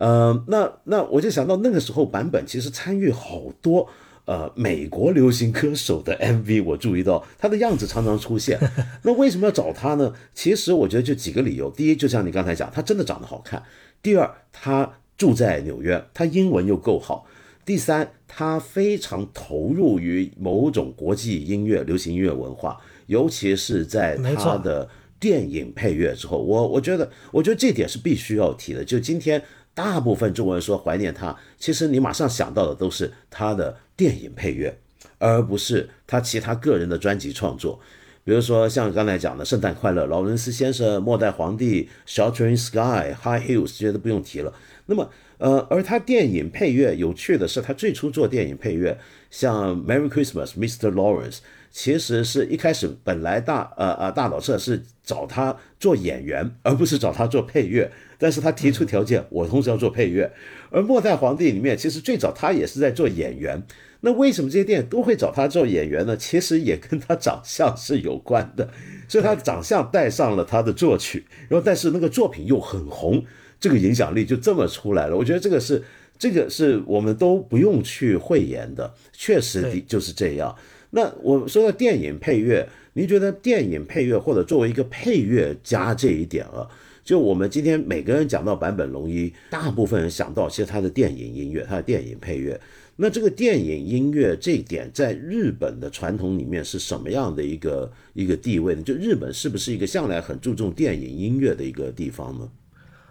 呃，那那我就想到那个时候版本其实参与好多。呃，美国流行歌手的 MV，我注意到他的样子常常出现。那为什么要找他呢？其实我觉得就几个理由。第一，就像你刚才讲，他真的长得好看；第二，他住在纽约，他英文又够好；第三，他非常投入于某种国际音乐、流行音乐文化，尤其是在他的电影配乐之后，我我觉得，我觉得这点是必须要提的。就今天。大部分中国人说怀念他，其实你马上想到的都是他的电影配乐，而不是他其他个人的专辑创作。比如说像刚才讲的《圣诞快乐》、劳伦斯先生、《末代皇帝》、《Sheltering Sky》、《High Heels》这些都不用提了。那么，呃，而他电影配乐有趣的是，他最初做电影配乐，像《Merry Christmas, Mr. Lawrence》。其实是一开始本来大呃呃大导社是找他做演员，而不是找他做配乐。但是他提出条件，我同时要做配乐。而末代皇帝里面，其实最早他也是在做演员。那为什么这些电影都会找他做演员呢？其实也跟他长相是有关的。所以他的长相带上了他的作曲，然后但是那个作品又很红，这个影响力就这么出来了。我觉得这个是这个是我们都不用去讳言的，确实的就是这样。那我说到电影配乐，您觉得电影配乐或者作为一个配乐家这一点啊，就我们今天每个人讲到坂本龙一，大部分人想到其实他的电影音乐，他的电影配乐。那这个电影音乐这一点在日本的传统里面是什么样的一个一个地位呢？就日本是不是一个向来很注重电影音乐的一个地方呢？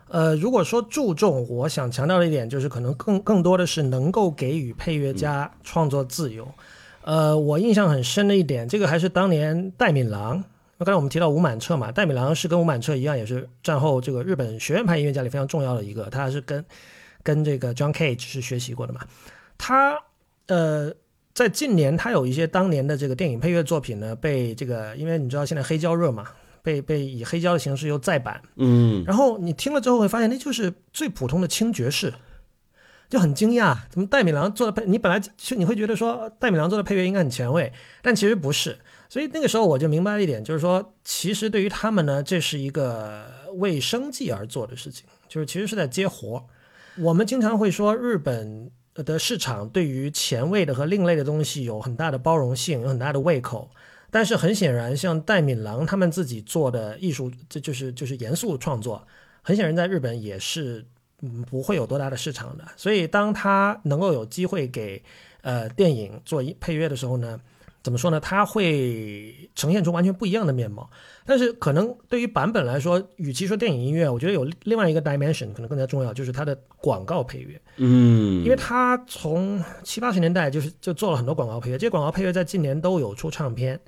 呃，如果说注重，我想强调的一点就是可能更更多的是能够给予配乐家创作自由。呃，我印象很深的一点，这个还是当年戴敏郎。那刚才我们提到吴满彻嘛，戴美郎是跟吴满彻一样，也是战后这个日本学院派音乐家里非常重要的一个，他是跟跟这个 John Cage 是学习过的嘛。他呃，在近年他有一些当年的这个电影配乐作品呢，被这个因为你知道现在黑胶热嘛，被被以黑胶的形式又再版，嗯，然后你听了之后会发现，那就是最普通的轻爵士。就很惊讶，怎么戴米郎做的配？你本来就你会觉得说戴米郎做的配乐应该很前卫，但其实不是。所以那个时候我就明白了一点，就是说，其实对于他们呢，这是一个为生计而做的事情，就是其实是在接活。我们经常会说日本的市场对于前卫的和另类的东西有很大的包容性，有很大的胃口。但是很显然，像戴敏郎他们自己做的艺术，这就是就是严肃创作，很显然在日本也是。嗯，不会有多大的市场的。所以，当他能够有机会给呃电影做配乐的时候呢，怎么说呢？它会呈现出完全不一样的面貌。但是，可能对于版本来说，与其说电影音乐，我觉得有另外一个 dimension 可能更加重要，就是它的广告配乐。嗯，因为它从七八十年代就是就做了很多广告配乐，这些广告配乐在近年都有出唱片。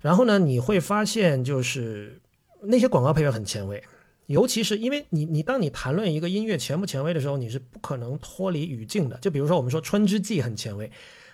然后呢，你会发现就是那些广告配乐很前卫。尤其是因为你，你当你谈论一个音乐前不前卫的时候，你是不可能脱离语境的。就比如说，我们说《春之祭》很前卫，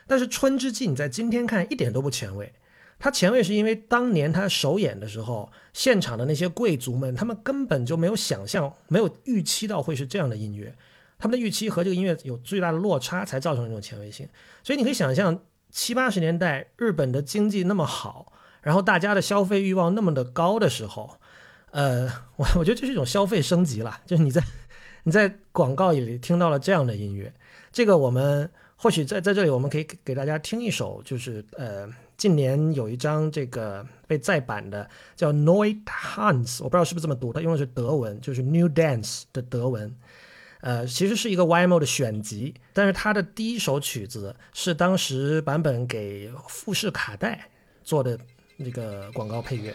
但是《春之祭》你在今天看一点都不前卫。它前卫是因为当年他首演的时候，现场的那些贵族们，他们根本就没有想象、没有预期到会是这样的音乐，他们的预期和这个音乐有最大的落差，才造成这种前卫性。所以你可以想象，七八十年代日本的经济那么好，然后大家的消费欲望那么的高的时候。呃，我 我觉得这是一种消费升级了，就是你在你在广告里听到了这样的音乐，这个我们或许在在这里我们可以给大家听一首，就是呃近年有一张这个被再版的叫 Neue Tanz，我不知道是不是这么读，它用的是德文，就是 New Dance 的德文，呃其实是一个 YMO 的选集，但是它的第一首曲子是当时版本给富士卡带做的那个广告配乐。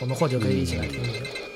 我们或者可以一起来听听。刚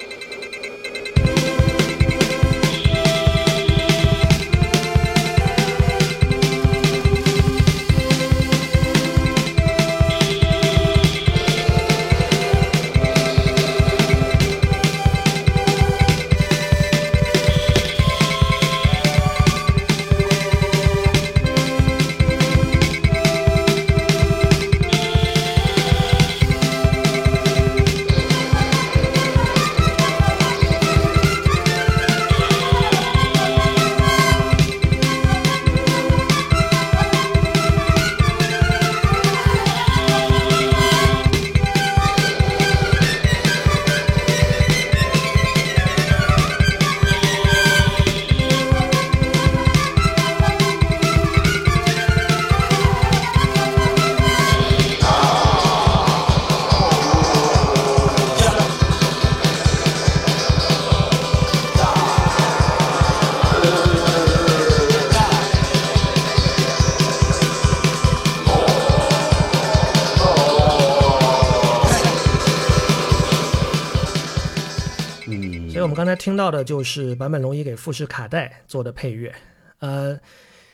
听到的就是坂本龙一给富士卡带做的配乐，呃，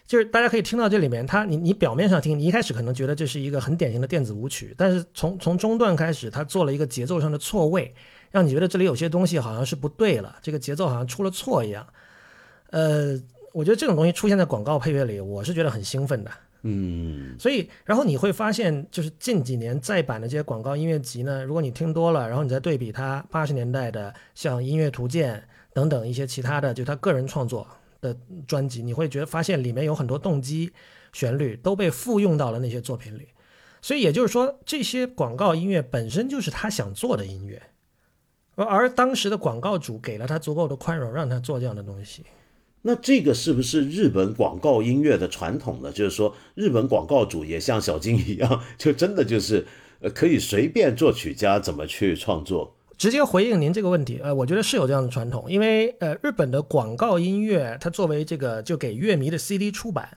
就是大家可以听到这里面，它你你表面上听，你一开始可能觉得这是一个很典型的电子舞曲，但是从从中段开始，它做了一个节奏上的错位，让你觉得这里有些东西好像是不对了，这个节奏好像出了错一样。呃，我觉得这种东西出现在广告配乐里，我是觉得很兴奋的。嗯，所以，然后你会发现，就是近几年再版的这些广告音乐集呢，如果你听多了，然后你再对比它八十年代的像《音乐图鉴》等等一些其他的，就他个人创作的专辑，你会觉得发现里面有很多动机、旋律都被复用到了那些作品里。所以也就是说，这些广告音乐本身就是他想做的音乐，而当时的广告主给了他足够的宽容，让他做这样的东西。那这个是不是日本广告音乐的传统呢？就是说，日本广告主也像小金一样，就真的就是呃，可以随便作曲家怎么去创作。直接回应您这个问题，呃，我觉得是有这样的传统，因为呃，日本的广告音乐它作为这个就给乐迷的 CD 出版，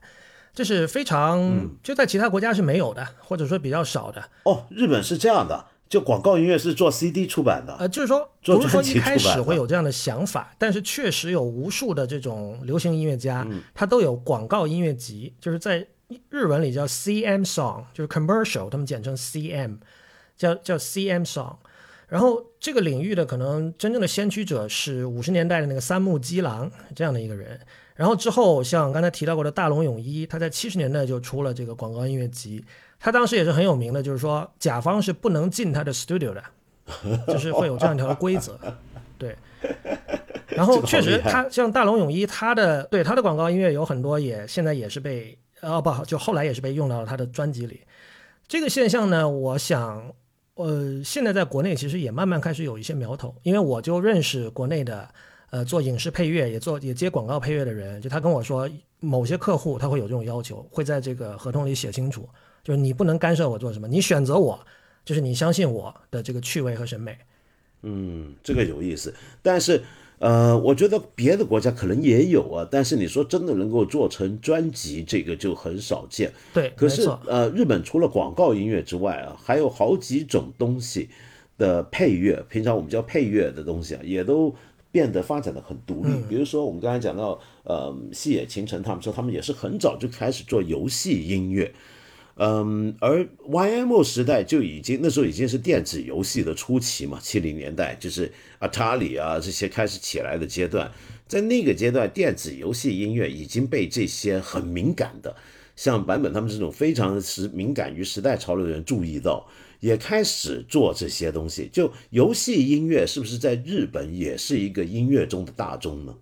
这是非常就在其他国家是没有的，或者说比较少的。哦，日本是这样的。就广告音乐是做 CD 出版的，呃，就是说不是说一开始会有这样的想法，但是确实有无数的这种流行音乐家，他都有广告音乐集，就是在日文里叫 CM song，就是 commercial，他们简称 CM，叫叫 CM song。然后这个领域的可能真正的先驱者是五十年代的那个三木基郎这样的一个人。然后之后像刚才提到过的大龙泳衣，他在七十年代就出了这个广告音乐集。他当时也是很有名的，就是说甲方是不能进他的 studio 的，就是会有这样一条规则。对，然后确实他像大龙泳衣，他的对他的广告音乐有很多也现在也是被哦不就后来也是被用到了他的专辑里。这个现象呢，我想呃现在在国内其实也慢慢开始有一些苗头，因为我就认识国内的呃做影视配乐也做也接广告配乐的人，就他跟我说某些客户他会有这种要求，会在这个合同里写清楚。就是你不能干涉我做什么，你选择我，就是你相信我的这个趣味和审美。嗯，这个有意思。但是，呃，我觉得别的国家可能也有啊。但是你说真的能够做成专辑，这个就很少见。对，可是呃，日本除了广告音乐之外啊，还有好几种东西的配乐，平常我们叫配乐的东西啊，也都变得发展的很独立。比如说我们刚才讲到，呃，细野晴臣他们说，他们也是很早就开始做游戏音乐。嗯，而 YMO 时代就已经那时候已经是电子游戏的初期嘛，七零年代就是 Atari 啊这些开始起来的阶段，在那个阶段，电子游戏音乐已经被这些很敏感的，像版本他们这种非常时敏感于时代潮流的人注意到，也开始做这些东西。就游戏音乐是不是在日本也是一个音乐中的大众呢？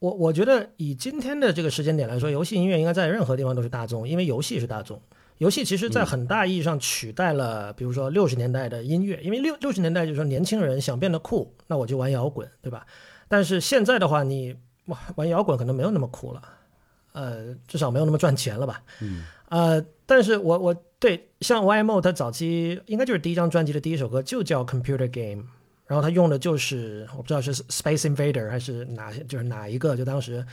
我我觉得以今天的这个时间点来说，游戏音乐应该在任何地方都是大众，因为游戏是大众。游戏其实，在很大意义上取代了，比如说六十年代的音乐，因为六六十年代就是说年轻人想变得酷，那我就玩摇滚，对吧？但是现在的话，你哇玩摇滚可能没有那么酷了，呃，至少没有那么赚钱了吧？嗯，呃，但是我我对像 YMO，他早期应该就是第一张专辑的第一首歌就叫 Computer Game，然后他用的就是我不知道是 Space Invader 还是哪些，就是哪一个，就当时。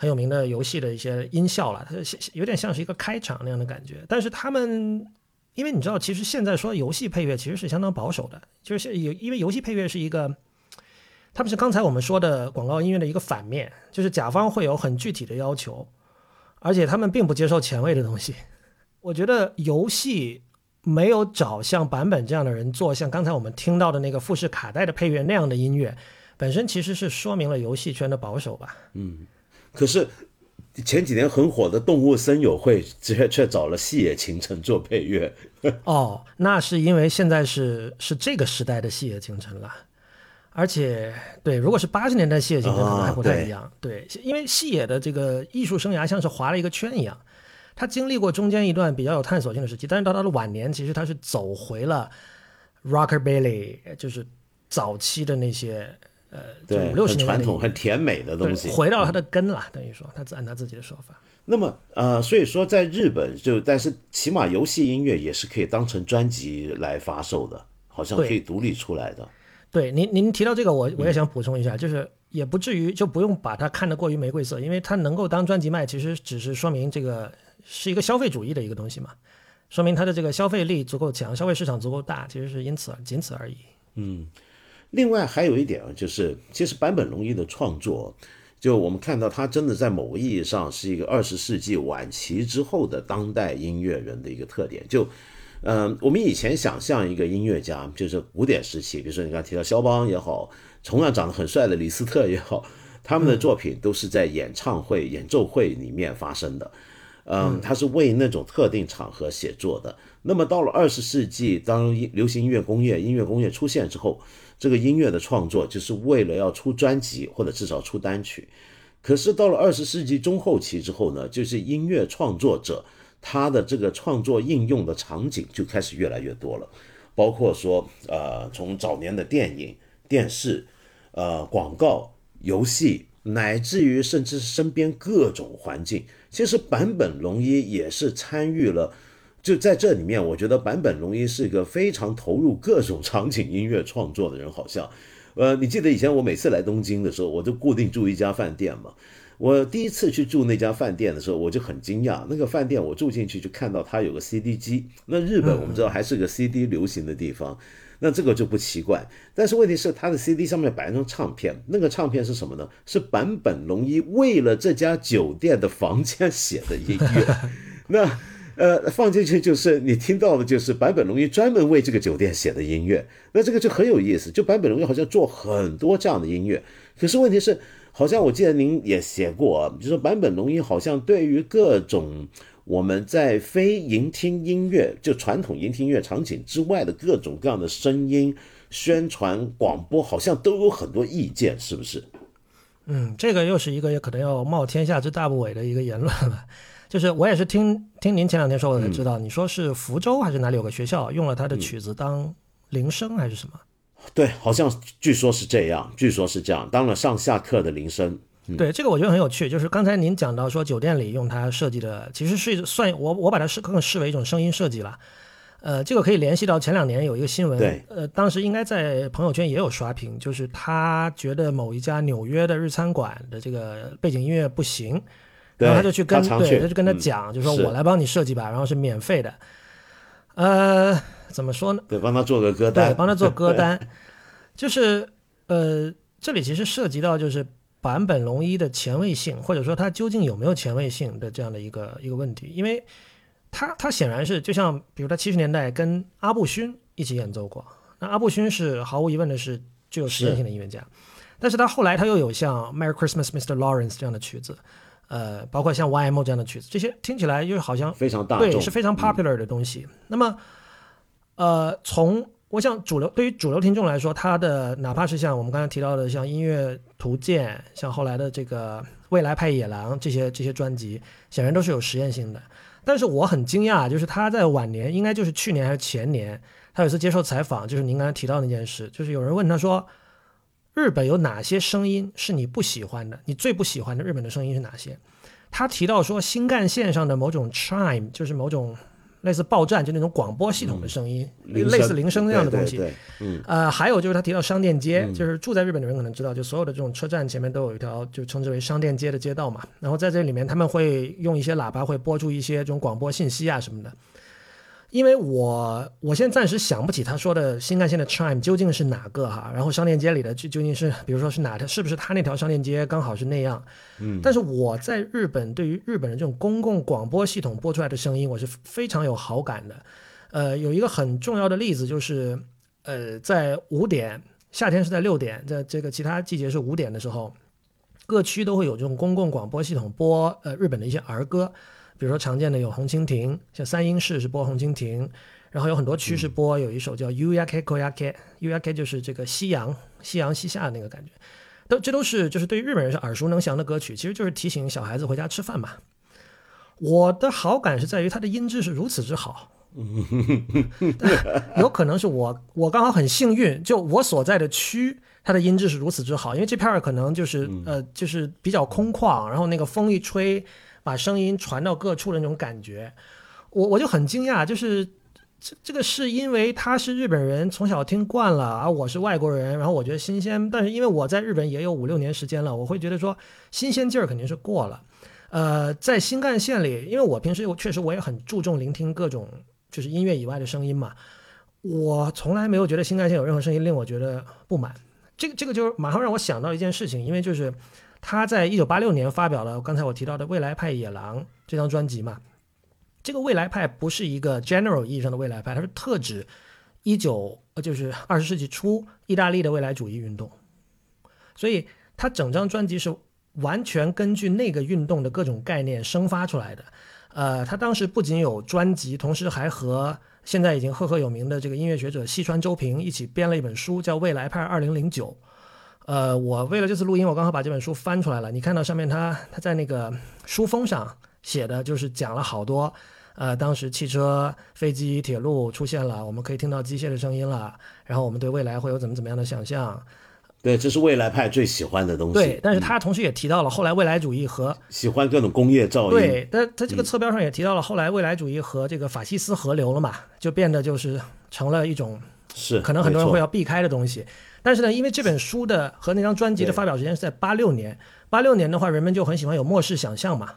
很有名的游戏的一些音效了，它有点像是一个开场那样的感觉。但是他们，因为你知道，其实现在说游戏配乐其实是相当保守的，就是有因为游戏配乐是一个，他们是刚才我们说的广告音乐的一个反面，就是甲方会有很具体的要求，而且他们并不接受前卫的东西。我觉得游戏没有找像版本这样的人做像刚才我们听到的那个富士卡带的配乐那样的音乐，本身其实是说明了游戏圈的保守吧。嗯。可是前几年很火的《动物森友会》却却找了细野晴臣做配乐。哦，那是因为现在是是这个时代的细野晴臣了，而且对，如果是八十年代细野晴臣可能还不太一样。对，因为细野的这个艺术生涯像是划了一个圈一样，他经历过中间一段比较有探索性的时期，但是到他的晚年，其实他是走回了 Rockabilly，就是早期的那些。呃，对，很传统、很甜美的东西，回到它的根了，等于说，他按他自己的说法。那么，呃，所以说，在日本，就但是起码游戏音乐也是可以当成专辑来发售的，好像可以独立出来的。对，您您提到这个，我我也想补充一下，就是也不至于就不用把它看得过于玫瑰色，因为它能够当专辑卖，其实只是说明这个是一个消费主义的一个东西嘛，说明它的这个消费力足够强，消费市场足够大，其实是因此仅此而已。嗯。另外还有一点啊，就是其实坂本龙一的创作，就我们看到他真的在某个意义上是一个二十世纪晚期之后的当代音乐人的一个特点。就，嗯，我们以前想象一个音乐家，就是古典时期，比如说你刚提到肖邦也好，同样长得很帅的李斯特也好，他们的作品都是在演唱会、演奏会里面发生的。嗯，他是为那种特定场合写作的。那么到了二十世纪，当流行音乐工业、音乐工业出现之后，这个音乐的创作就是为了要出专辑或者至少出单曲。可是到了二十世纪中后期之后呢，就是音乐创作者他的这个创作应用的场景就开始越来越多了，包括说呃，从早年的电影、电视、呃广告、游戏，乃至于甚至身边各种环境，其实坂本龙一也是参与了。就在这里面，我觉得坂本龙一是一个非常投入各种场景音乐创作的人，好像，呃，你记得以前我每次来东京的时候，我就固定住一家饭店嘛。我第一次去住那家饭店的时候，我就很惊讶，那个饭店我住进去就看到它有个 CD 机。那日本我们知道还是个 CD 流行的地方，那这个就不奇怪。但是问题是，它的 CD 上面摆一张唱片，那个唱片是什么呢？是坂本龙一为了这家酒店的房间写的音乐。那。呃，放进去就是你听到的，就是坂本龙一专门为这个酒店写的音乐。那这个就很有意思，就坂本龙一好像做很多这样的音乐。可是问题是，好像我记得您也写过，就说坂本龙一好像对于各种我们在非聆听音乐，就传统聆听音乐场景之外的各种各样的声音宣传广播，好像都有很多意见，是不是？嗯，这个又是一个也可能要冒天下之大不韪的一个言论了。就是我也是听听您前两天说，我才知道，你说是福州还是哪里有个学校用了他的曲子当铃声还是什么？对，好像据说是这样，据说是这样，当了上下课的铃声。对，这个我觉得很有趣。就是刚才您讲到说酒店里用它设计的，其实是算我我把它视更视为一种声音设计了。呃，这个可以联系到前两年有一个新闻，呃，当时应该在朋友圈也有刷屏，就是他觉得某一家纽约的日餐馆的这个背景音乐不行。然后他就去跟对，他就跟他讲，就说我来帮你设计吧，然后是免费的。呃，怎么说呢？对，帮他做个歌单，对，帮他做 歌单。就是呃，这里其实涉及到就是坂本龙一的前卫性，或者说他究竟有没有前卫性的这样的一个一个问题。因为他他显然是就像比如他七十年代跟阿布勋一起演奏过，那阿布勋是毫无疑问的是具有实验性的音乐家，但是他后来他又有像《Merry Christmas, Mr. Lawrence》这样的曲子。呃，包括像 YMO 这样的曲子，这些听起来又好像非常大对，是非常 popular 的东西。那么，呃，从我想主流对于主流听众来说，他的哪怕是像我们刚才提到的像音乐图鉴，像后来的这个未来派野狼这些这些专辑，显然都是有实验性的。但是我很惊讶，就是他在晚年，应该就是去年还是前年，他有一次接受采访，就是您刚才提到那件事，就是有人问他说。日本有哪些声音是你不喜欢的？你最不喜欢的日本的声音是哪些？他提到说，新干线上的某种 chime，就是某种类似报站，就那种广播系统的声音，类似铃声那样的东西。嗯，呃，还有就是他提到商店街，就是住在日本的人可能知道，就所有的这种车站前面都有一条就称之为商店街的街道嘛。然后在这里面，他们会用一些喇叭会播出一些这种广播信息啊什么的。因为我我现在暂时想不起他说的新干线的 chime 究竟是哪个哈，然后商店街里的究究竟是，比如说是哪条，是不是他那条商店街刚好是那样？嗯，但是我在日本对于日本的这种公共广播系统播出来的声音，我是非常有好感的。呃，有一个很重要的例子就是，呃，在五点，夏天是在六点，在这个其他季节是五点的时候，各区都会有这种公共广播系统播呃日本的一些儿歌。比如说常见的有红蜻蜓，像三英市是播红蜻蜓，然后有很多区是播有一首叫 U Ya K Ko Ya K，U Ya K 就是这个夕阳，夕阳西下的那个感觉，都这都是就是对于日本人是耳熟能详的歌曲，其实就是提醒小孩子回家吃饭嘛。我的好感是在于它的音质是如此之好，有可能是我我刚好很幸运，就我所在的区它的音质是如此之好，因为这片儿可能就是呃就是比较空旷，然后那个风一吹。把声音传到各处的那种感觉，我我就很惊讶，就是这这个是因为他是日本人，从小听惯了，而我是外国人，然后我觉得新鲜。但是因为我在日本也有五六年时间了，我会觉得说新鲜劲儿肯定是过了。呃，在新干线里，因为我平时确实我也很注重聆听各种就是音乐以外的声音嘛。我从来没有觉得新干线有任何声音令我觉得不满。这个这个就是马上让我想到一件事情，因为就是他在一九八六年发表了刚才我提到的《未来派野狼》这张专辑嘛。这个未来派不是一个 general 意义上的未来派，它是特指一九呃就是二十世纪初意大利的未来主义运动。所以他整张专辑是完全根据那个运动的各种概念生发出来的。呃，他当时不仅有专辑，同时还和现在已经赫赫有名的这个音乐学者西川周平一起编了一本书，叫《未来派二零零九》。呃，我为了这次录音，我刚好把这本书翻出来了。你看到上面他他在那个书封上写的就是讲了好多，呃，当时汽车、飞机、铁路出现了，我们可以听到机械的声音了，然后我们对未来会有怎么怎么样的想象。对，这是未来派最喜欢的东西。对，但是他同时也提到了后来未来主义和喜欢各种工业噪音。对，但他这个侧标上也提到了后来未来主义和这个法西斯合流了嘛，就变得就是成了一种是可能很多人会要避开的东西。但是呢，因为这本书的和那张专辑的发表时间是在八六年，八六年的话，人们就很喜欢有末世想象嘛，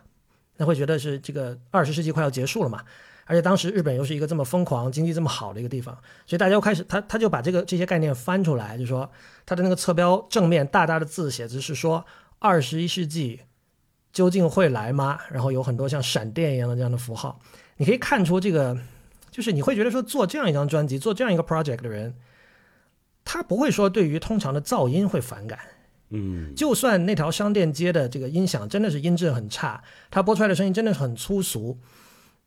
那会觉得是这个二十世纪快要结束了嘛。而且当时日本又是一个这么疯狂、经济这么好的一个地方，所以大家又开始他他就把这个这些概念翻出来，就说他的那个侧标正面大大的字写着是说二十一世纪究竟会来吗？然后有很多像闪电一样的这样的符号，你可以看出这个就是你会觉得说做这样一张专辑、做这样一个 project 的人，他不会说对于通常的噪音会反感，嗯，就算那条商店街的这个音响真的是音质很差，它播出来的声音真的是很粗俗。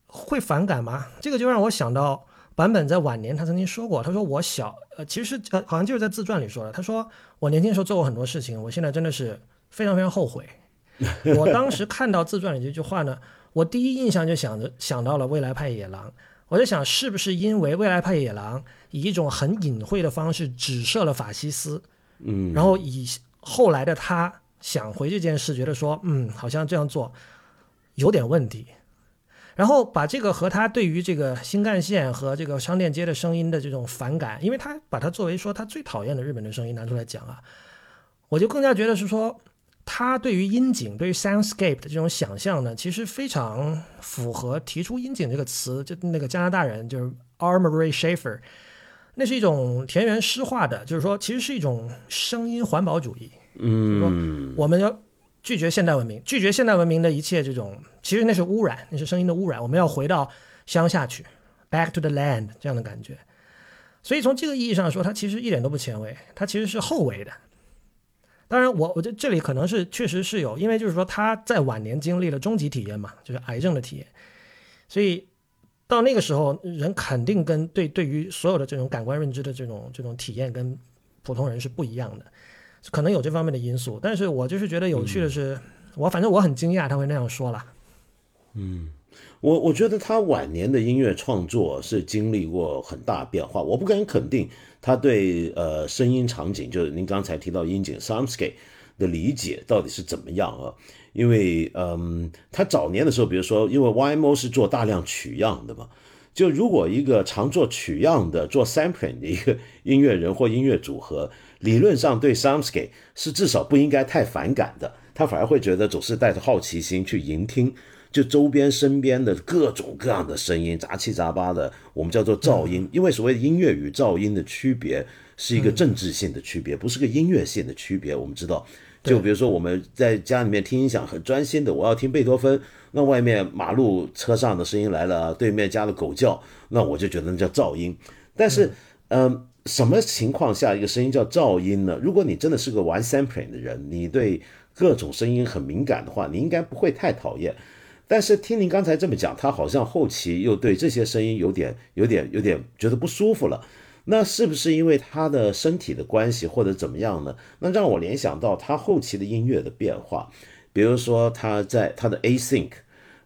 会反感吗？这个就让我想到版本在晚年他曾经说过，他说我小呃其实呃好像就是在自传里说的，他说我年轻时候做过很多事情，我现在真的是非常非常后悔。我当时看到自传里这句话呢，我第一印象就想着想到了未来派野狼，我在想是不是因为未来派野狼以一种很隐晦的方式指涉了法西斯，嗯，然后以后来的他想回这件事，觉得说嗯好像这样做有点问题。然后把这个和他对于这个新干线和这个商店街的声音的这种反感，因为他把它作为说他最讨厌的日本的声音拿出来讲啊，我就更加觉得是说他对于音景、对于 soundscape 的这种想象呢，其实非常符合提出音景这个词，就那个加拿大人就是 Armory Schafer，那是一种田园诗化的，就是说其实是一种声音环保主义，嗯，说我们要。拒绝现代文明，拒绝现代文明的一切这种，其实那是污染，那是声音的污染。我们要回到乡下去，back to the land 这样的感觉。所以从这个意义上说，它其实一点都不前卫，它其实是后卫的。当然，我我觉得这里可能是确实是有，因为就是说他在晚年经历了终极体验嘛，就是癌症的体验，所以到那个时候，人肯定跟对对于所有的这种感官认知的这种这种体验跟普通人是不一样的。可能有这方面的因素，但是我就是觉得有趣的是，我反正我很惊讶他会那样说了。嗯，我我觉得他晚年的音乐创作是经历过很大变化，我不敢肯定他对呃声音场景，就是您刚才提到音景 soundscape 的理解到底是怎么样啊？因为嗯，他早年的时候，比如说，因为 YMO 是做大量取样的嘛，就如果一个常做取样的做 sampling 的一个音乐人或音乐组合。理论上对 soundscape 是至少不应该太反感的，他反而会觉得总是带着好奇心去聆听，就周边身边的各种各样的声音，杂七杂八的，我们叫做噪音。因为所谓的音乐与噪音的区别是一个政治性的区别，不是个音乐性的区别。我们知道，就比如说我们在家里面听音响很专心的，我要听贝多芬，那外面马路车上的声音来了，对面家的狗叫，那我就觉得那叫噪音。但是，嗯。什么情况下一个声音叫噪音呢？如果你真的是个玩 sampling 的人，你对各种声音很敏感的话，你应该不会太讨厌。但是听您刚才这么讲，他好像后期又对这些声音有点、有点、有点觉得不舒服了。那是不是因为他的身体的关系，或者怎么样呢？那让我联想到他后期的音乐的变化，比如说他在他的 async，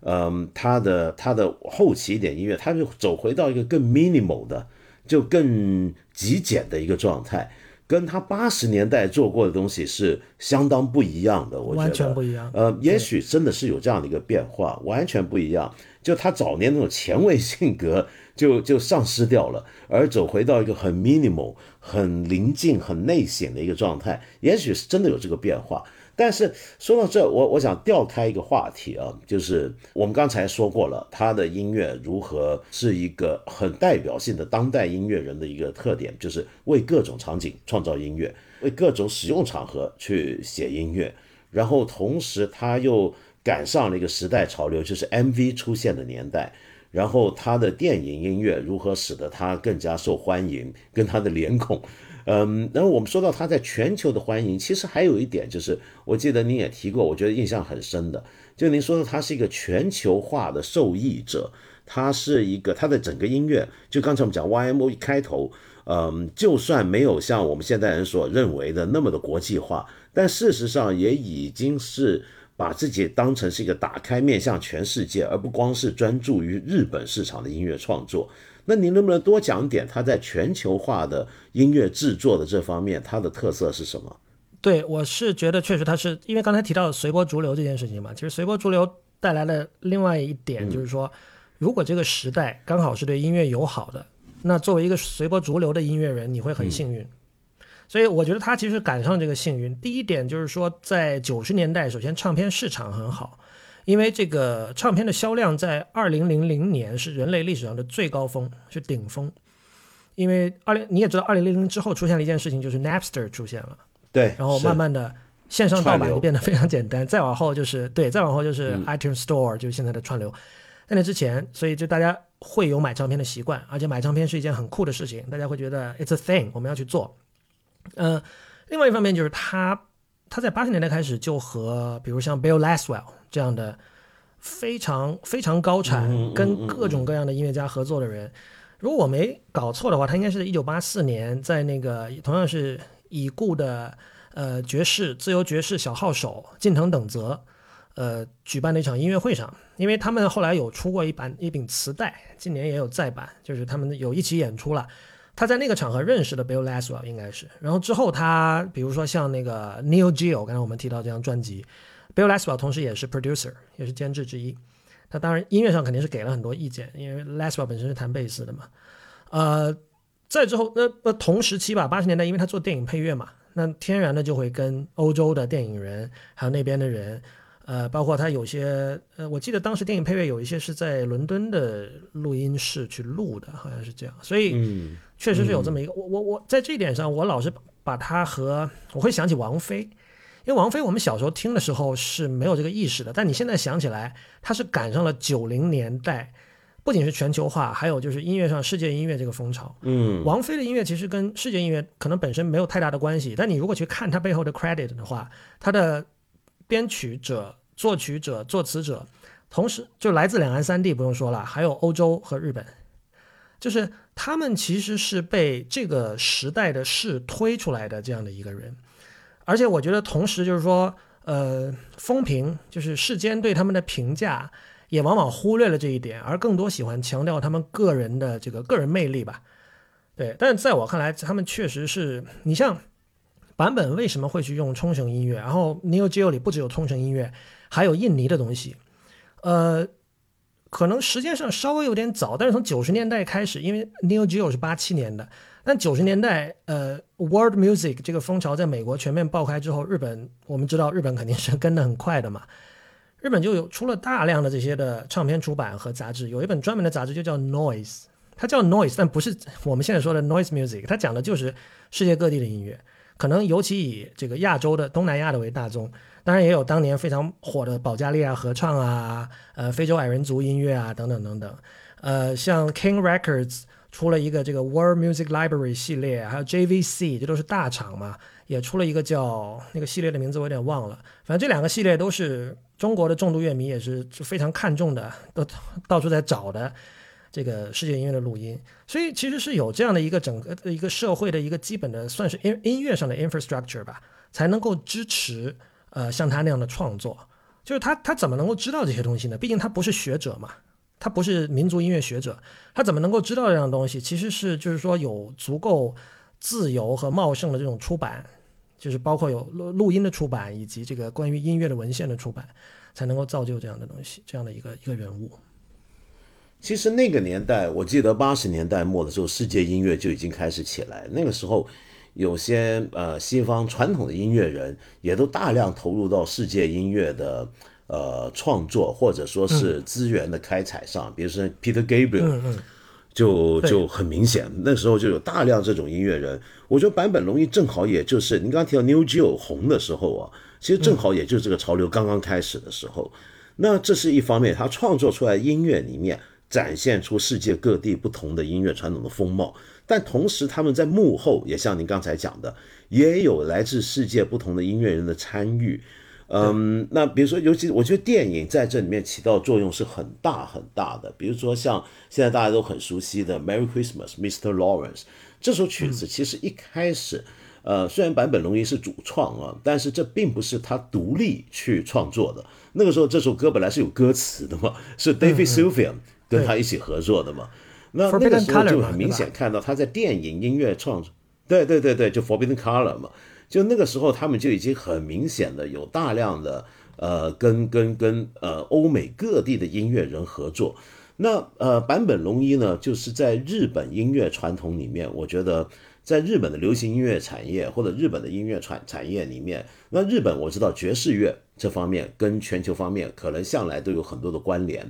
嗯，他的他的后期一点音乐，他就走回到一个更 minimal 的。就更极简的一个状态，跟他八十年代做过的东西是相当不一样的。我觉得完全不一样。呃，也许真的是有这样的一个变化，完全不一样。就他早年那种前卫性格就就丧失掉了，而走回到一个很 minimal、很宁静、很内省的一个状态，也许是真的有这个变化。但是说到这，我我想调开一个话题啊，就是我们刚才说过了，他的音乐如何是一个很代表性的当代音乐人的一个特点，就是为各种场景创造音乐，为各种使用场合去写音乐，然后同时他又赶上了一个时代潮流，就是 MV 出现的年代。然后他的电影音乐如何使得他更加受欢迎，跟他的脸孔，嗯，然后我们说到他在全球的欢迎，其实还有一点就是，我记得您也提过，我觉得印象很深的，就您说的他是一个全球化的受益者，他是一个他的整个音乐，就刚才我们讲 YMO 一开头，嗯，就算没有像我们现代人所认为的那么的国际化，但事实上也已经是。把自己当成是一个打开面向全世界，而不光是专注于日本市场的音乐创作。那您能不能多讲点他在全球化的音乐制作的这方面，它的特色是什么？对，我是觉得确实他是因为刚才提到随波逐流这件事情嘛，其实随波逐流带来了另外一点就是说，如果这个时代刚好是对音乐友好的，那作为一个随波逐流的音乐人，你会很幸运。所以我觉得他其实赶上这个幸运。第一点就是说，在九十年代，首先唱片市场很好，因为这个唱片的销量在二零零零年是人类历史上的最高峰，是顶峰。因为二零你也知道，二零零零之后出现了一件事情，就是 Napster 出现了。对。然后慢慢的线上盗版就变得非常简单。再往后就是对，再往后就是 iTunes Store，就是现在的串流。在那之前，所以就大家会有买唱片的习惯，而且买唱片是一件很酷的事情，大家会觉得 It's a thing，我们要去做。嗯，另外一方面就是他，他在八十年代开始就和比如像 Bill Laswell 这样的非常非常高产、跟各种各样的音乐家合作的人。如果我没搞错的话，他应该是一九八四年在那个同样是已故的呃爵士自由爵士小号手近藤等泽呃举办的一场音乐会上，因为他们后来有出过一版一柄磁带，今年也有再版，就是他们有一起演出了。他在那个场合认识的 Bill Laswell 应该是，然后之后他比如说像那个 Neil Geo，刚才我们提到这张专辑，Bill Laswell 同时也是 producer，也是监制之一。他当然音乐上肯定是给了很多意见，因为 Laswell 本身是弹贝斯的嘛。呃，再之后那那同时期吧，八十年代，因为他做电影配乐嘛，那天然的就会跟欧洲的电影人还有那边的人。呃，包括他有些，呃，我记得当时电影配乐有一些是在伦敦的录音室去录的，好像是这样，所以确实是有这么一个。我我我在这一点上，我老是把他和我会想起王菲，因为王菲我们小时候听的时候是没有这个意识的，但你现在想起来，她是赶上了九零年代，不仅是全球化，还有就是音乐上世界音乐这个风潮。嗯，王菲的音乐其实跟世界音乐可能本身没有太大的关系，但你如果去看她背后的 credit 的话，她的。编曲者、作曲者、作词者，同时就来自两岸三地，不用说了，还有欧洲和日本，就是他们其实是被这个时代的事推出来的这样的一个人。而且我觉得，同时就是说，呃，风评就是世间对他们的评价，也往往忽略了这一点，而更多喜欢强调他们个人的这个个人魅力吧。对，但是在我看来，他们确实是你像。版本为什么会去用冲绳音乐？然后 Neo Geo 里不只有冲绳音乐，还有印尼的东西。呃，可能时间上稍微有点早，但是从九十年代开始，因为 Neo Geo 是八七年的，但九十年代呃，World Music 这个风潮在美国全面爆开之后，日本我们知道日本肯定是 跟得很快的嘛。日本就有出了大量的这些的唱片出版和杂志，有一本专门的杂志就叫 Noise，它叫 Noise，但不是我们现在说的 Noise Music，它讲的就是世界各地的音乐。可能尤其以这个亚洲的东南亚的为大宗，当然也有当年非常火的保加利亚合唱啊，呃，非洲矮人族音乐啊，等等等等。呃，像 King Records 出了一个这个 World Music Library 系列，还有 JVC，这都是大厂嘛，也出了一个叫那个系列的名字我有点忘了，反正这两个系列都是中国的重度乐迷也是非常看重的，都到处在找的。这个世界音乐的录音，所以其实是有这样的一个整个的一个社会的一个基本的算是音音乐上的 infrastructure 吧，才能够支持呃像他那样的创作。就是他他怎么能够知道这些东西呢？毕竟他不是学者嘛，他不是民族音乐学者，他怎么能够知道这样东西？其实是就是说有足够自由和茂盛的这种出版，就是包括有录录音的出版以及这个关于音乐的文献的出版，才能够造就这样的东西，这样的一个一个人物。其实那个年代，我记得八十年代末的时候，世界音乐就已经开始起来。那个时候，有些呃西方传统的音乐人也都大量投入到世界音乐的呃创作或者说是资源的开采上，比如说 Peter Gabriel，就就很明显，那时候就有大量这种音乐人。我觉得坂本龙一正好也就是您刚刚提到 New Jew 红的时候啊，其实正好也就是这个潮流刚刚开始的时候。那这是一方面，他创作出来音乐里面展现出世界各地不同的音乐传统的风貌，但同时他们在幕后也像您刚才讲的，也有来自世界不同的音乐人的参与。嗯，那比如说，尤其我觉得电影在这里面起到作用是很大很大的。比如说像现在大家都很熟悉的《Merry Christmas, Mr. Lawrence》这首曲子，其实一开始，呃，虽然坂本龙一是主创啊，但是这并不是他独立去创作的。那个时候这首歌本来是有歌词的嘛，是 David Sylvian 跟他一起合作的嘛。那那个时候就很明显看到他在电影音乐创作，对对对对，就 Forbidden Color 嘛。就那个时候，他们就已经很明显的有大量的呃，跟跟跟呃欧美各地的音乐人合作。那呃，坂本龙一呢，就是在日本音乐传统里面，我觉得在日本的流行音乐产业或者日本的音乐传产业里面，那日本我知道爵士乐这方面跟全球方面可能向来都有很多的关联。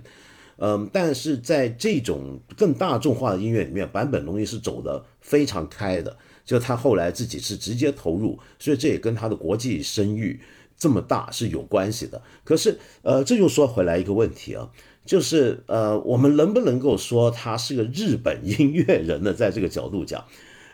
嗯，但是在这种更大众化的音乐里面，坂本龙一是走的非常开的。就他后来自己是直接投入，所以这也跟他的国际声誉这么大是有关系的。可是，呃，这又说回来一个问题啊，就是呃，我们能不能够说他是个日本音乐人呢？在这个角度讲，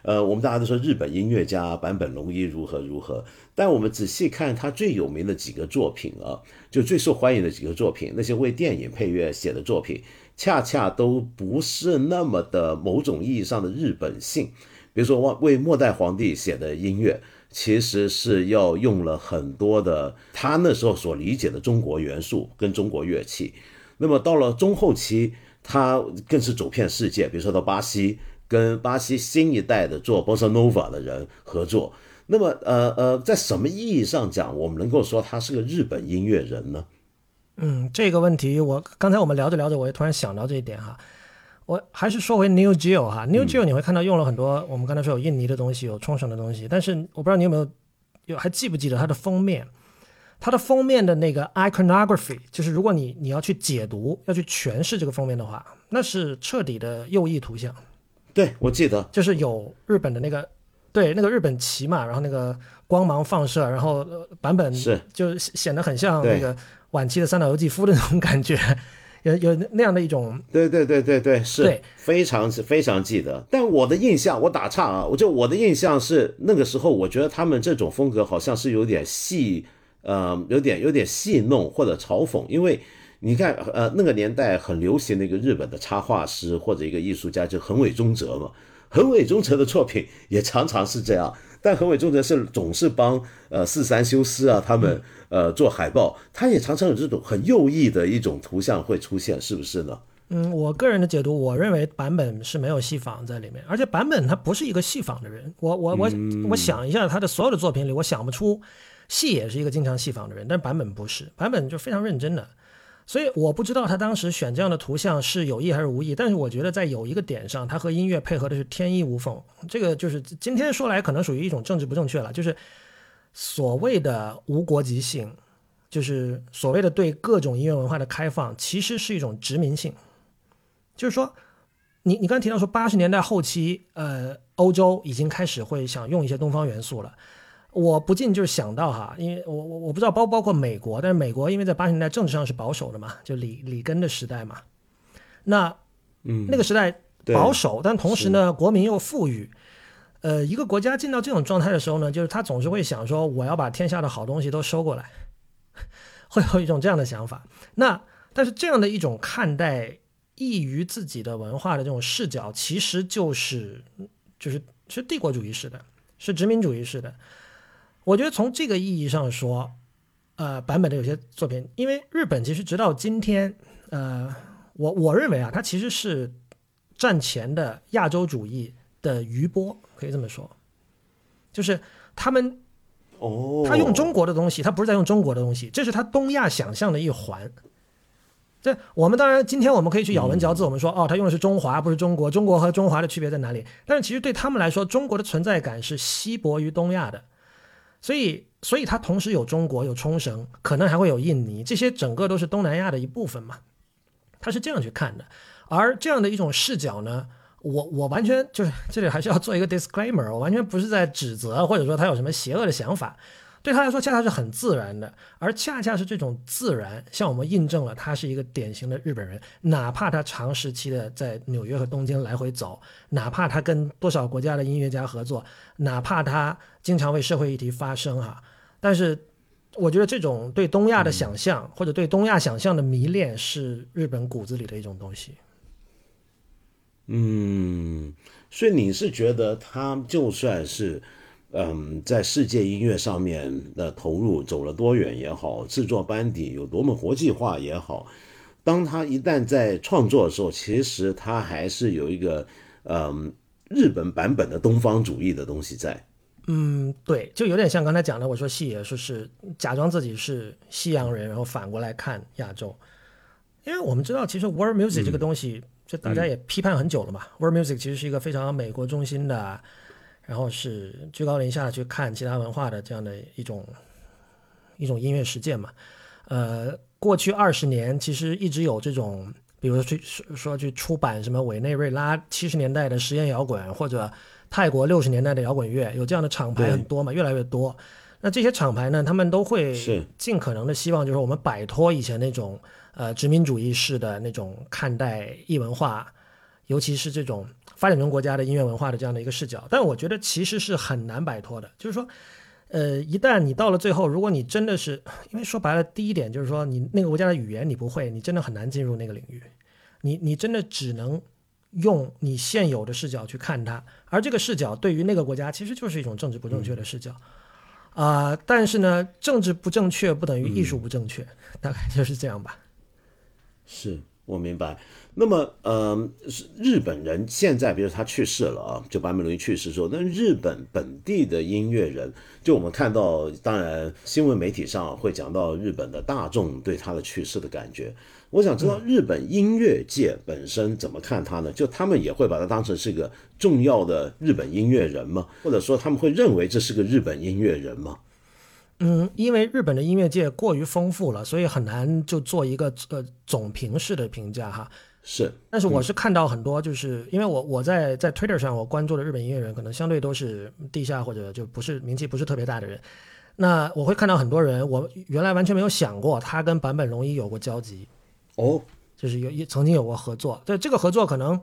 呃，我们大家都说日本音乐家坂本龙一如何如何，但我们仔细看他最有名的几个作品啊，就最受欢迎的几个作品，那些为电影配乐写的作品，恰恰都不是那么的某种意义上的日本性。比如说，为末代皇帝写的音乐，其实是要用了很多的他那时候所理解的中国元素跟中国乐器。那么到了中后期，他更是走遍世界。比如说到巴西，跟巴西新一代的做 bossa nova 的人合作。那么，呃呃，在什么意义上讲，我们能够说他是个日本音乐人呢？嗯，这个问题，我刚才我们聊着聊着，我也突然想到这一点哈。我还是说回 New Geo 哈，New Geo 你会看到用了很多我们刚才说有印尼的东西，有冲绳的东西，但是我不知道你有没有有还记不记得它的封面，它的封面的那个 iconography，就是如果你你要去解读要去诠释这个封面的话，那是彻底的右翼图像。对，我记得就是有日本的那个对那个日本旗嘛，然后那个光芒放射，然后版本是就显得很像那个晚期的三岛由纪夫的那种感觉。有有那样的一种，对对对对对，是非常是非常记得。但我的印象，我打岔啊，我就我的印象是那个时候，我觉得他们这种风格好像是有点戏，呃，有点有点戏弄或者嘲讽。因为你看，呃，那个年代很流行的一个日本的插画师或者一个艺术家，就横尾中哲嘛。横尾中哲的作品也常常是这样。但横尾忠则是总是帮呃四三修斯啊他们呃做海报，他也常常有这种很右翼的一种图像会出现，是不是呢？嗯，我个人的解读，我认为版本是没有戏仿在里面，而且版本他不是一个戏仿的人。我我我我想一下他的所有的作品里，我想不出戏也是一个经常戏仿的人，但版本不是，版本就非常认真的。所以我不知道他当时选这样的图像是有意还是无意，但是我觉得在有一个点上，他和音乐配合的是天衣无缝。这个就是今天说来可能属于一种政治不正确了，就是所谓的无国籍性，就是所谓的对各种音乐文化的开放，其实是一种殖民性。就是说，你你刚才提到说八十年代后期，呃，欧洲已经开始会想用一些东方元素了。我不禁就是想到哈，因为我我我不知道包不包括美国，但是美国因为在八十年代政治上是保守的嘛，就里里根的时代嘛，那嗯。那个时代保守，但同时呢国民又富裕，呃一个国家进到这种状态的时候呢，就是他总是会想说我要把天下的好东西都收过来，会有一种这样的想法。那但是这样的一种看待异于自己的文化的这种视角，其实就是就是是帝国主义式的，是殖民主义式的。我觉得从这个意义上说，呃，版本的有些作品，因为日本其实直到今天，呃，我我认为啊，它其实是战前的亚洲主义的余波，可以这么说，就是他们，哦，他用中国的东西，他不是在用中国的东西，这是他东亚想象的一环。这我们当然今天我们可以去咬文嚼字，我们说哦，他用的是中华，不是中国，中国和中华的区别在哪里？但是其实对他们来说，中国的存在感是稀薄于东亚的，所以所以它同时有中国，有冲绳，可能还会有印尼，这些整个都是东南亚的一部分嘛。他是这样去看的，而这样的一种视角呢，我我完全就是这里还是要做一个 disclaimer，我完全不是在指责或者说他有什么邪恶的想法。对他来说，恰恰是很自然的，而恰恰是这种自然，向我们印证了他是一个典型的日本人。哪怕他长时期的在纽约和东京来回走，哪怕他跟多少国家的音乐家合作，哪怕他经常为社会议题发声，哈，但是我觉得这种对东亚的想象，或者对东亚想象的迷恋，是日本骨子里的一种东西。嗯，所以你是觉得他就算是。嗯，在世界音乐上面的投入走了多远也好，制作班底有多么国际化也好，当他一旦在创作的时候，其实他还是有一个嗯日本版本的东方主义的东西在。嗯，对，就有点像刚才讲的，我说戏也说是假装自己是西洋人，然后反过来看亚洲，因为我们知道，其实 world music 这个东西，就大家也批判很久了嘛。world music 其实是一个非常美国中心的。然后是居高临下去看其他文化的这样的一种一种音乐实践嘛，呃，过去二十年其实一直有这种，比如说去说去出版什么委内瑞拉七十年代的实验摇滚，或者泰国六十年代的摇滚乐，有这样的厂牌很多嘛，越来越多。那这些厂牌呢，他们都会尽可能的希望，就是我们摆脱以前那种呃殖民主义式的那种看待异文化，尤其是这种。发展中国家的音乐文化的这样的一个视角，但我觉得其实是很难摆脱的。就是说，呃，一旦你到了最后，如果你真的是，因为说白了，第一点就是说，你那个国家的语言你不会，你真的很难进入那个领域。你你真的只能用你现有的视角去看它，而这个视角对于那个国家其实就是一种政治不正确的视角啊。但是呢，政治不正确不等于艺术不正确，大概就是这样吧。是我明白。那么，呃，日本人现在，比如他去世了啊，就坂本龙一去世之后，那日本本地的音乐人，就我们看到，当然新闻媒体上会讲到日本的大众对他的去世的感觉。我想知道日本音乐界本身怎么看他呢？就他们也会把他当成是个重要的日本音乐人吗？或者说他们会认为这是个日本音乐人吗？嗯，因为日本的音乐界过于丰富了，所以很难就做一个呃总评式的评价哈。是，但是我是看到很多，就是因为我我在在 Twitter 上我关注的日本音乐人，可能相对都是地下或者就不是名气不是特别大的人。那我会看到很多人，我原来完全没有想过他跟坂本龙一有过交集。哦，就是有一曾经有过合作，对这个合作可能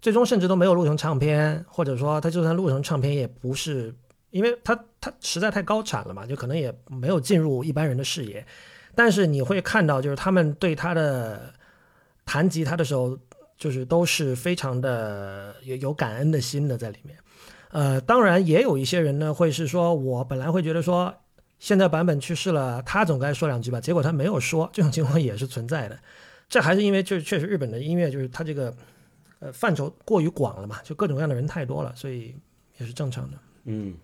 最终甚至都没有录成唱片，或者说他就算录成唱片，也不是因为他他实在太高产了嘛，就可能也没有进入一般人的视野。但是你会看到，就是他们对他的。弹吉他的时候，就是都是非常的有有感恩的心的在里面。呃，当然也有一些人呢，会是说我本来会觉得说，现在版本去世了，他总该说两句吧，结果他没有说，这种情况也是存在的。这还是因为就是确实日本的音乐就是它这个呃范畴过于广了嘛，就各种各样的人太多了，所以也是正常的。嗯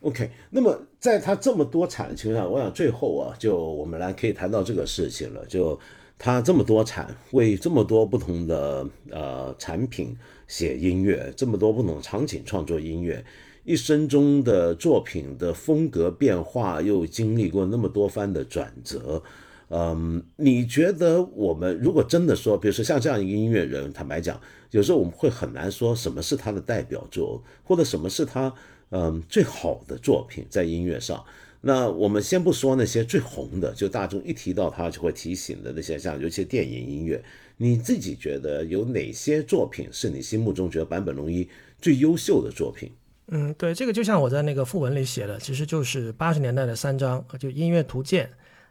，OK。那么在他这么多产的情况下，我想最后啊，就我们来可以谈到这个事情了，就。他这么多产，为这么多不同的呃产品写音乐，这么多不同场景创作音乐，一生中的作品的风格变化，又经历过那么多番的转折，嗯，你觉得我们如果真的说，比如说像这样一个音乐人，坦白讲，有时候我们会很难说什么是他的代表作，或者什么是他嗯最好的作品在音乐上。那我们先不说那些最红的，就大众一提到他就会提醒的那些，像尤其电影音乐，你自己觉得有哪些作品是你心目中觉得坂本龙一最优秀的作品？嗯，对，这个就像我在那个副文里写的，其实就是八十年代的三张，就《音乐图鉴》，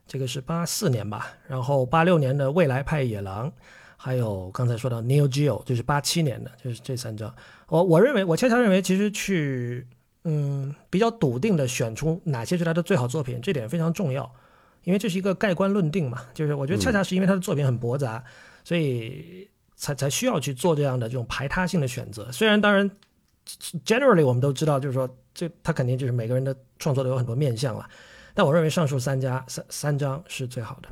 这个是八四年吧，然后八六年的《未来派野狼》，还有刚才说到《Neo Geo》，就是八七年的，就是这三张。我我认为，我恰恰认为，其实去。嗯，比较笃定的选出哪些是他的最好作品，这点非常重要，因为这是一个盖棺论定嘛。就是我觉得恰恰是因为他的作品很驳杂，所以才才需要去做这样的这种排他性的选择。虽然当然，generally 我们都知道，就是说这他肯定就是每个人的创作都有很多面向了，但我认为上述三家三三张是最好的。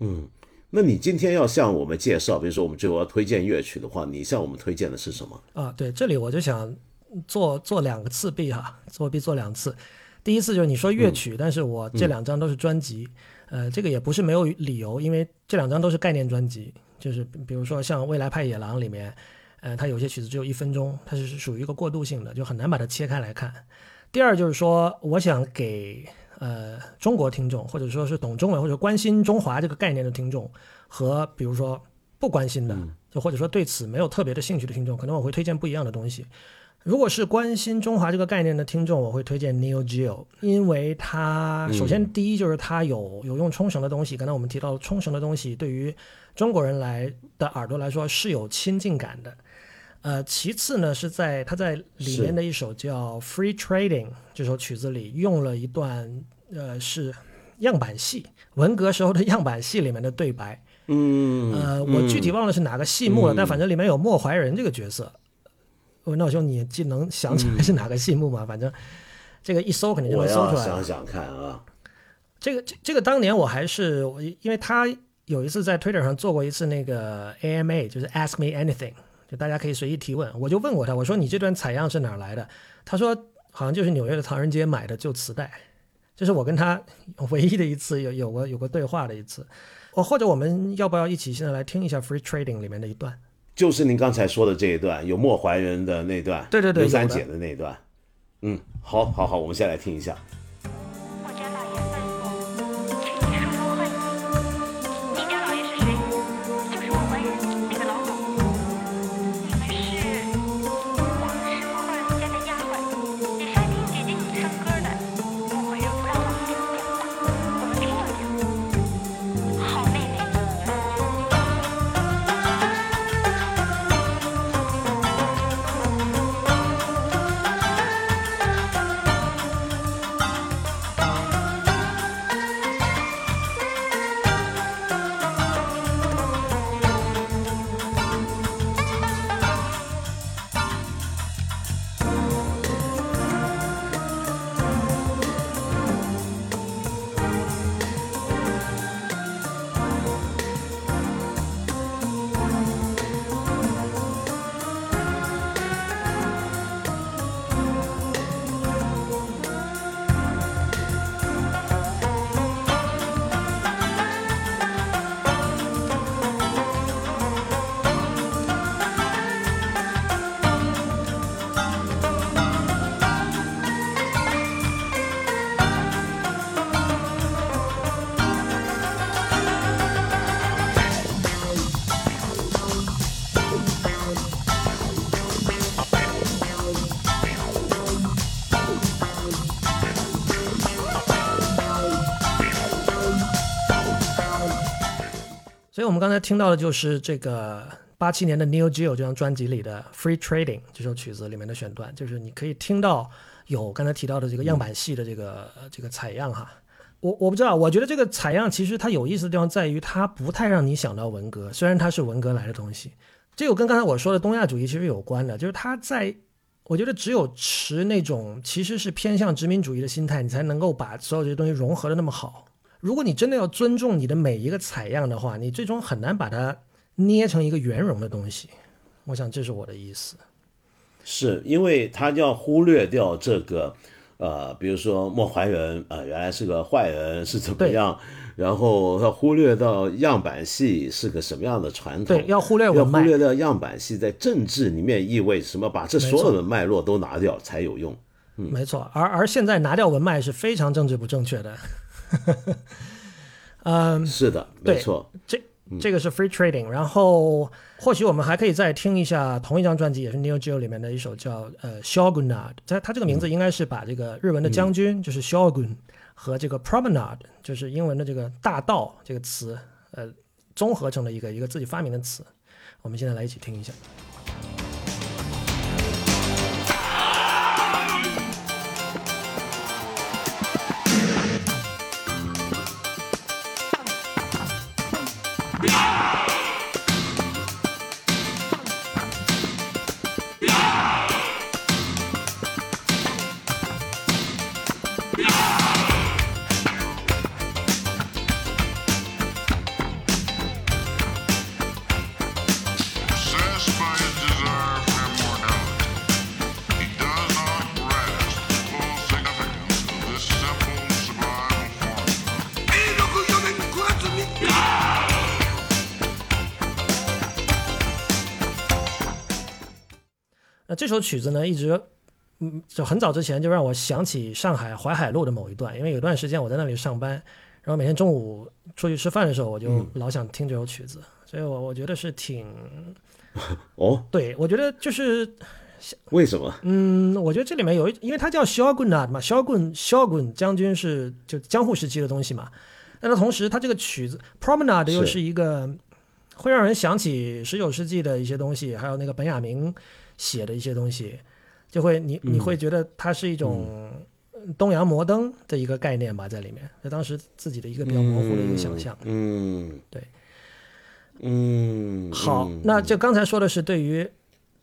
嗯。那你今天要向我们介绍，比如说我们最后要推荐乐曲的话，你向我们推荐的是什么？啊，对，这里我就想做做两个次币哈，作弊做两次。第一次就是你说乐曲，但是我这两张都是专辑，呃，这个也不是没有理由，因为这两张都是概念专辑，就是比如说像《未来派野狼》里面，呃，它有些曲子只有一分钟，它是属于一个过渡性的，就很难把它切开来看。第二就是说，我想给。呃，中国听众，或者说是懂中文或者关心中华这个概念的听众，和比如说不关心的，就或者说对此没有特别的兴趣的听众，可能我会推荐不一样的东西。如果是关心中华这个概念的听众，我会推荐 Neo Geo，因为它首先第一就是它有有用冲绳的东西，刚才我们提到冲绳的东西，对于中国人来的耳朵来说是有亲近感的。呃，其次呢，是在他在里面的一首叫《Free Trading》这首曲子里用了一段，呃，是样板戏，文革时候的样板戏里面的对白。嗯，呃，我具体忘了是哪个戏目了，但反正里面有莫怀仁这个角色。文道兄，你既能想起来是哪个戏目吗？反正这个一搜肯定就能搜出来。想想看啊，这个这这个当年我还是我，因为他有一次在 Twitter 上做过一次那个 AMA，就是 Ask Me Anything。就大家可以随意提问，我就问过他，我说你这段采样是哪来的？他说好像就是纽约的唐人街买的旧磁带，这是我跟他唯一的一次有有过有过对话的一次。我或者我们要不要一起现在来听一下《Free Trading》里面的一段？就是您刚才说的这一段，有莫怀仁的那段，对对对，刘三姐的那一段。嗯，好，好，好，我们先来听一下。我们刚才听到的就是这个八七年的 Neo Geo 这张专辑里的 Free Trading 这首曲子里面的选段，就是你可以听到有刚才提到的这个样板戏的这个这个采样哈。我我不知道，我觉得这个采样其实它有意思的地方在于它不太让你想到文革，虽然它是文革来的东西。这个跟刚才我说的东亚主义其实有关的，就是它在我觉得只有持那种其实是偏向殖民主义的心态，你才能够把所有这些东西融合的那么好。如果你真的要尊重你的每一个采样的话，你最终很难把它捏成一个圆融的东西。我想这是我的意思。是因为他要忽略掉这个，呃，比如说莫怀仁啊，原来是个坏人是怎么样，然后要忽略到样板戏是个什么样的传统，对，要忽略要忽略掉样板戏在政治里面意味什么，把这所有的脉络都拿掉才有用。嗯，没错。而而现在拿掉文脉是非常政治不正确的。嗯，是的，没错，这这个是 Free Trading，然后或许我们还可以再听一下同一张专辑，也是 Neo Geo 里面的一首叫呃 Shogunad，它它这个名字应该是把这个日文的将军就是 Shogun 和这个 Promenade 就是英文的这个大道这个词呃综合成了一个一个自己发明的词，我们现在来一起听一下。首曲子呢，一直嗯，就很早之前就让我想起上海淮海路的某一段，因为有段时间我在那里上班，然后每天中午出去吃饭的时候，我就老想听这首曲子，所以我我觉得是挺 哦，对我觉得就是为什么？嗯，我觉得这里面有一，因为它叫萧棍啊嘛，萧棍萧棍将军是就江户时期的东西嘛，但是同时它这个曲子 Promenade 又是一个会让人想起十九世纪的一些东西，还有那个本雅明写的一些东西。就会你你会觉得它是一种东洋摩登的一个概念吧，在里面，在当时自己的一个比较模糊的一个想象。嗯，对，嗯，好，那就刚才说的是对于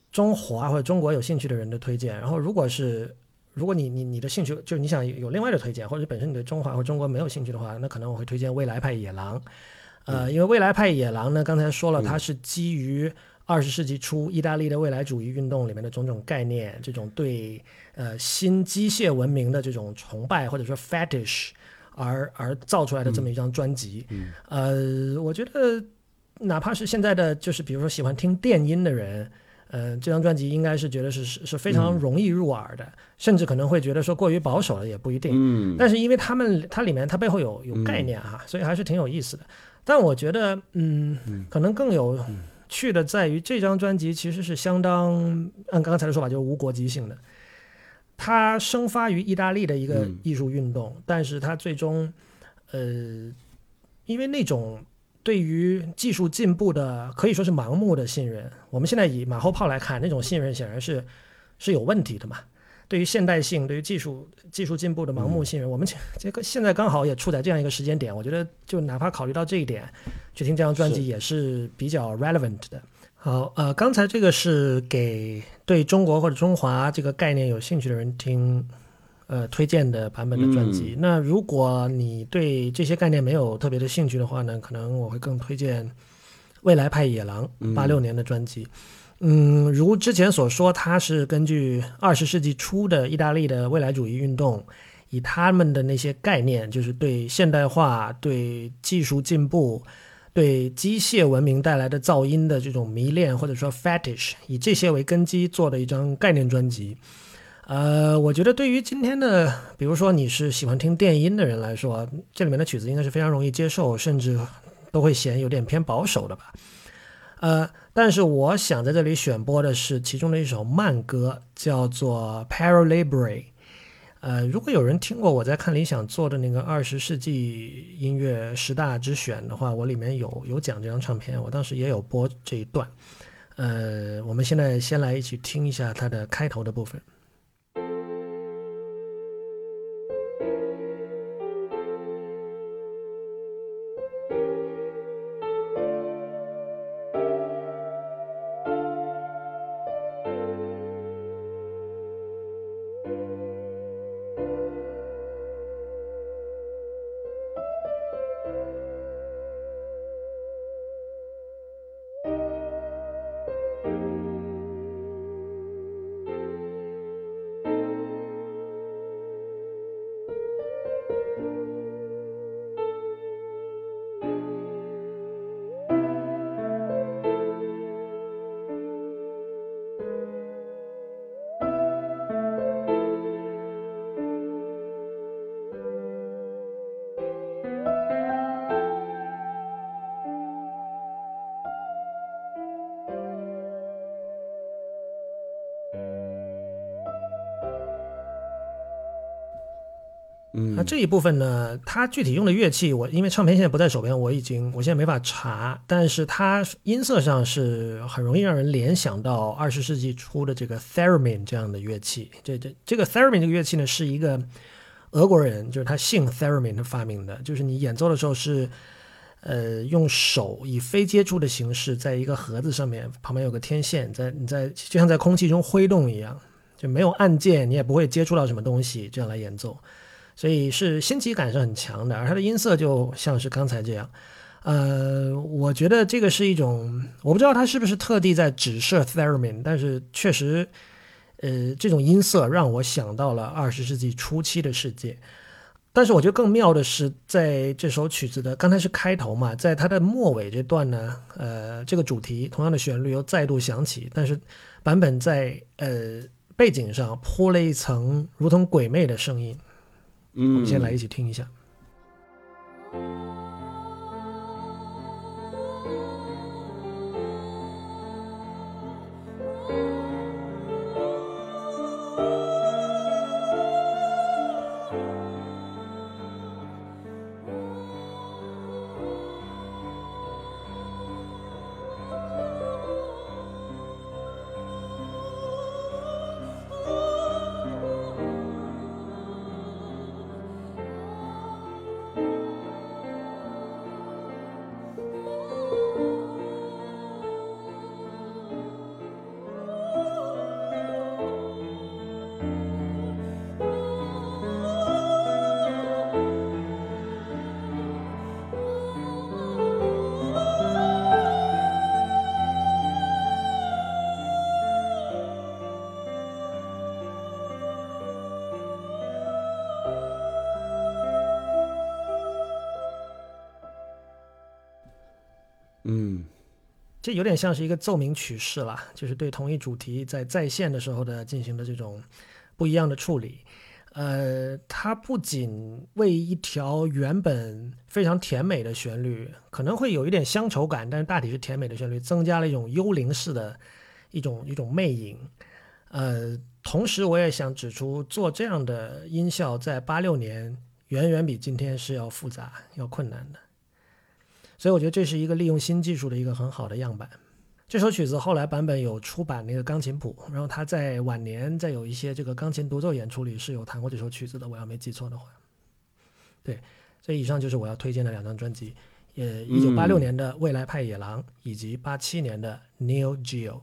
中华或者中国有兴趣的人的推荐，然后如果是如果你你你的兴趣就是你想有另外的推荐，或者本身你对中华或中国没有兴趣的话，那可能我会推荐未来派野狼。呃，因为未来派野狼呢，刚才说了，它是基于。二十世纪初，意大利的未来主义运动里面的种种概念，这种对呃新机械文明的这种崇拜或者说 fetish，而而造出来的这么一张专辑，呃，我觉得哪怕是现在的就是比如说喜欢听电音的人，呃，这张专辑应该是觉得是是是非常容易入耳的，甚至可能会觉得说过于保守了也不一定。嗯，但是因为他们它里面它背后有有概念哈，所以还是挺有意思的。但我觉得嗯，可能更有。去的在于这张专辑其实是相当按刚才的说法就是无国籍性的，它生发于意大利的一个艺术运动，但是它最终，呃，因为那种对于技术进步的可以说是盲目的信任，我们现在以马后炮来看，那种信任显然是是有问题的嘛。对于现代性，对于技术技术进步的盲目信任，我们这个现在刚好也处在这样一个时间点，我觉得就哪怕考虑到这一点，去听这张专辑也是比较 relevant 的。好，呃，刚才这个是给对中国或者中华这个概念有兴趣的人听，呃，推荐的版本的专辑。那如果你对这些概念没有特别的兴趣的话呢，可能我会更推荐未来派野狼八六年的专辑。嗯，如之前所说，它是根据二十世纪初的意大利的未来主义运动，以他们的那些概念，就是对现代化、对技术进步、对机械文明带来的噪音的这种迷恋，或者说 fetish，以这些为根基做的一张概念专辑。呃，我觉得对于今天的，比如说你是喜欢听电音的人来说，这里面的曲子应该是非常容易接受，甚至都会嫌有点偏保守的吧。呃。但是我想在这里选播的是其中的一首慢歌，叫做《p a r a l i b r y》。呃，如果有人听过我在看理想做的那个二十世纪音乐十大之选的话，我里面有有讲这张唱片，我当时也有播这一段。呃，我们现在先来一起听一下它的开头的部分。这一部分呢？它具体用的乐器，我因为唱片现在不在手边，我已经我现在没法查。但是它音色上是很容易让人联想到二十世纪初的这个 theremin 这样的乐器。这这这个 theremin 这个乐器呢，是一个俄国人，就是他姓 theremin 发明的。就是你演奏的时候是，呃，用手以非接触的形式，在一个盒子上面旁边有个天线，在你在就像在空气中挥动一样，就没有按键，你也不会接触到什么东西，这样来演奏。所以是新奇感是很强的，而它的音色就像是刚才这样，呃，我觉得这个是一种，我不知道它是不是特地在指涉 theremin，但是确实，呃，这种音色让我想到了二十世纪初期的世界，但是我觉得更妙的是，在这首曲子的刚才是开头嘛，在它的末尾这段呢，呃，这个主题同样的旋律又再度响起，但是版本在呃背景上铺了一层如同鬼魅的声音。我们先来一起听一下。有点像是一个奏鸣曲式了，就是对同一主题在再现的时候的进行的这种不一样的处理。呃，它不仅为一条原本非常甜美的旋律，可能会有一点乡愁感，但是大体是甜美的旋律，增加了一种幽灵式的一种一种魅影。呃，同时我也想指出，做这样的音效在八六年远远比今天是要复杂、要困难的。所以我觉得这是一个利用新技术的一个很好的样板。这首曲子后来版本有出版那个钢琴谱，然后他在晚年在有一些这个钢琴独奏演出里是有弹过这首曲子的，我要没记错的话。对，所以以上就是我要推荐的两张专辑，呃，一九八六年的《未来派野狼》以及八七年的《Neo Geo》。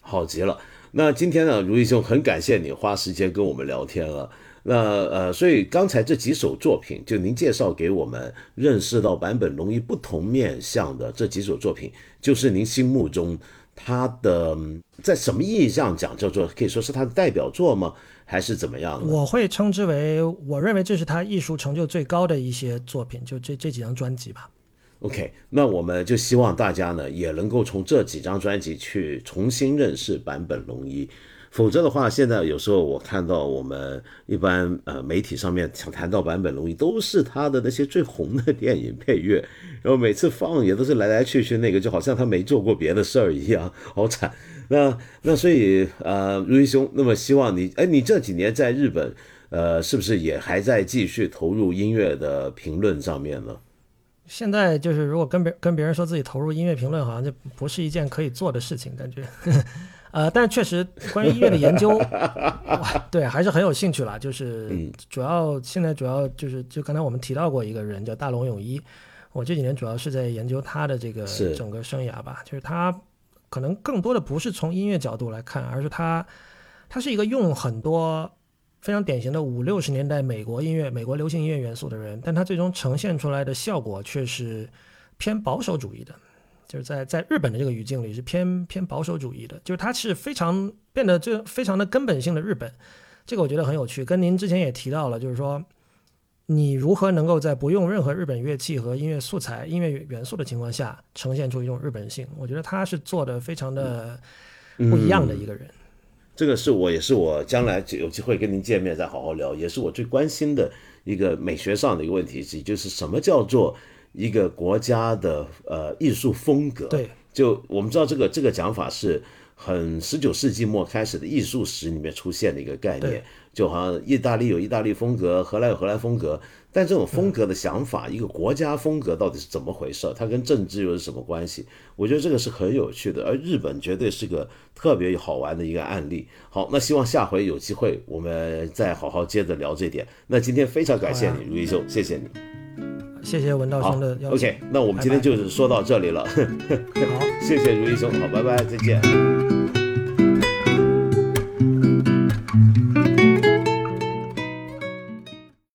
好极了。那今天呢，如意兄很感谢你花时间跟我们聊天了。那呃，所以刚才这几首作品，就您介绍给我们认识到坂本龙一不同面向的这几首作品，就是您心目中他的在什么意义上讲叫做可以说是他的代表作吗？还是怎么样？我会称之为，我认为这是他艺术成就最高的一些作品，就这这几张专辑吧。OK，那我们就希望大家呢也能够从这几张专辑去重新认识坂本龙一。否则的话，现在有时候我看到我们一般呃媒体上面想谈到坂本龙一，都是他的那些最红的电影配乐，然后每次放也都是来来去去那个，就好像他没做过别的事儿一样，好惨。那那所以呃，如一兄，那么希望你，哎，你这几年在日本，呃，是不是也还在继续投入音乐的评论上面呢？现在就是如果跟别跟别人说自己投入音乐评论，好像就不是一件可以做的事情，感觉。呃，但确实，关于音乐的研究，对，还是很有兴趣了。就是主要现在主要就是，就刚才我们提到过一个人叫大龙泳衣，我这几年主要是在研究他的这个整个生涯吧。就是他可能更多的不是从音乐角度来看，而是他他是一个用很多非常典型的五六十年代美国音乐、美国流行音乐元素的人，但他最终呈现出来的效果却是偏保守主义的。就是在在日本的这个语境里是偏偏保守主义的，就是它是非常变得就非常的根本性的日本，这个我觉得很有趣。跟您之前也提到了，就是说你如何能够在不用任何日本乐器和音乐素材、音乐元素的情况下呈现出一种日本性，我觉得他是做的非常的不一样的一个人。这个是我也是我将来有机会跟您见面再好好聊，也是我最关心的一个美学上的一个问题之一，就是什么叫做。一个国家的呃艺术风格，对，就我们知道这个这个讲法是很十九世纪末开始的艺术史里面出现的一个概念，就好像意大利有意大利风格，荷兰有荷兰风格，但这种风格的想法，一个国家风格到底是怎么回事？它跟政治又是什么关系？我觉得这个是很有趣的，而日本绝对是个特别好玩的一个案例。好，那希望下回有机会我们再好好接着聊这点。那今天非常感谢你，如一秀，谢谢你。谢谢文道兄的邀请。OK，那我们今天就是说到这里了。好，谢谢如意兄，好，拜拜，再见。